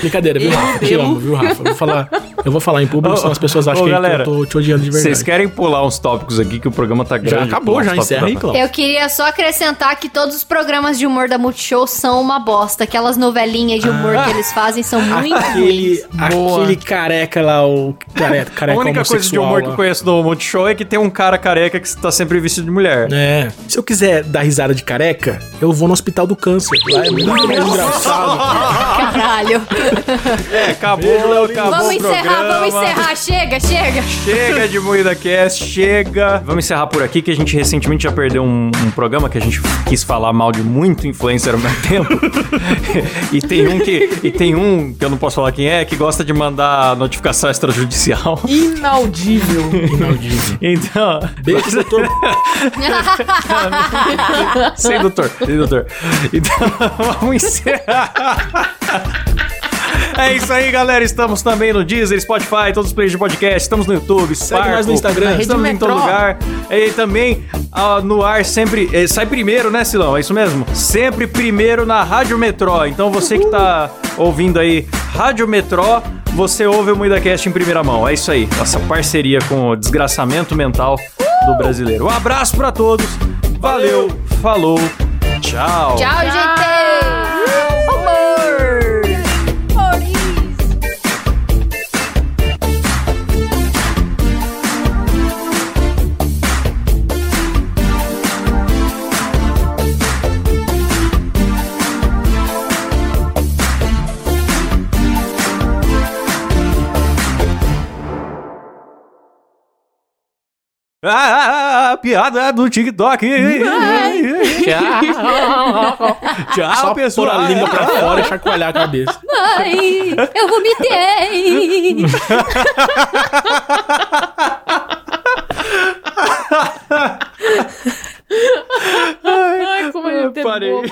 Brincadeira, viu, Rafa? Te amo, viu, Rafa? Eu vou falar, eu vou falar em público, senão as pessoas acham ô, que galera, eu tô te odiando de verdade. Vocês querem pular uns tópicos aqui que o programa tá grande? Já acabou, já encerra aí, Klaus. Eu queria só acrescentar que todos os programas de humor da Multishow são uma bosta. Aquelas novelinhas de humor que eles fazem são muito Aquele, ruins. Aquele careca lá, o careca, A careca única coisa de humor que eu lá. conheço do Multishow é que tem um cara careca que tá sempre vestido de mulher. É. Se eu quiser dar risada de careca, eu vou no hospital do câncer. Lá é muito mais engraçado. Caralho. É, acabou, acabou vamos o encerrar, programa. vamos encerrar. Chega, chega. Chega de Moída Cast, chega. Vamos encerrar por aqui, que a gente recentemente já perdeu um, um programa que a gente quis falar mal de muito influencer ao mesmo tempo. e tem um que. E tem um, que eu não posso falar quem é, que gosta de mandar notificação extrajudicial. Inaudível. Inaudível. Então. Beijo, doutor. Sem doutor, sem doutor. Então, vamos encerrar. É isso aí, galera. Estamos também no Deezer, Spotify, todos os players de podcast. Estamos no YouTube, Segue Sparkle, nós no Instagram. Estamos em todo lugar. E também ah, no ar sempre... eh, sai primeiro, né, Silão? É isso mesmo? Sempre primeiro na Rádio Metrô. Então você que tá ouvindo aí Rádio Metrô, você ouve o MuidaCast em primeira mão. É isso aí. Nossa parceria com o desgraçamento mental do brasileiro. Um abraço pra todos. Valeu, falou, tchau. Tchau, gente. Ah, piada do TikTok. Tchau. Tchau, Só pessoal. pôr a língua pra fora e chacoalhar a cabeça. Ai, eu vomitei. Ai, como ele é parei. bobo.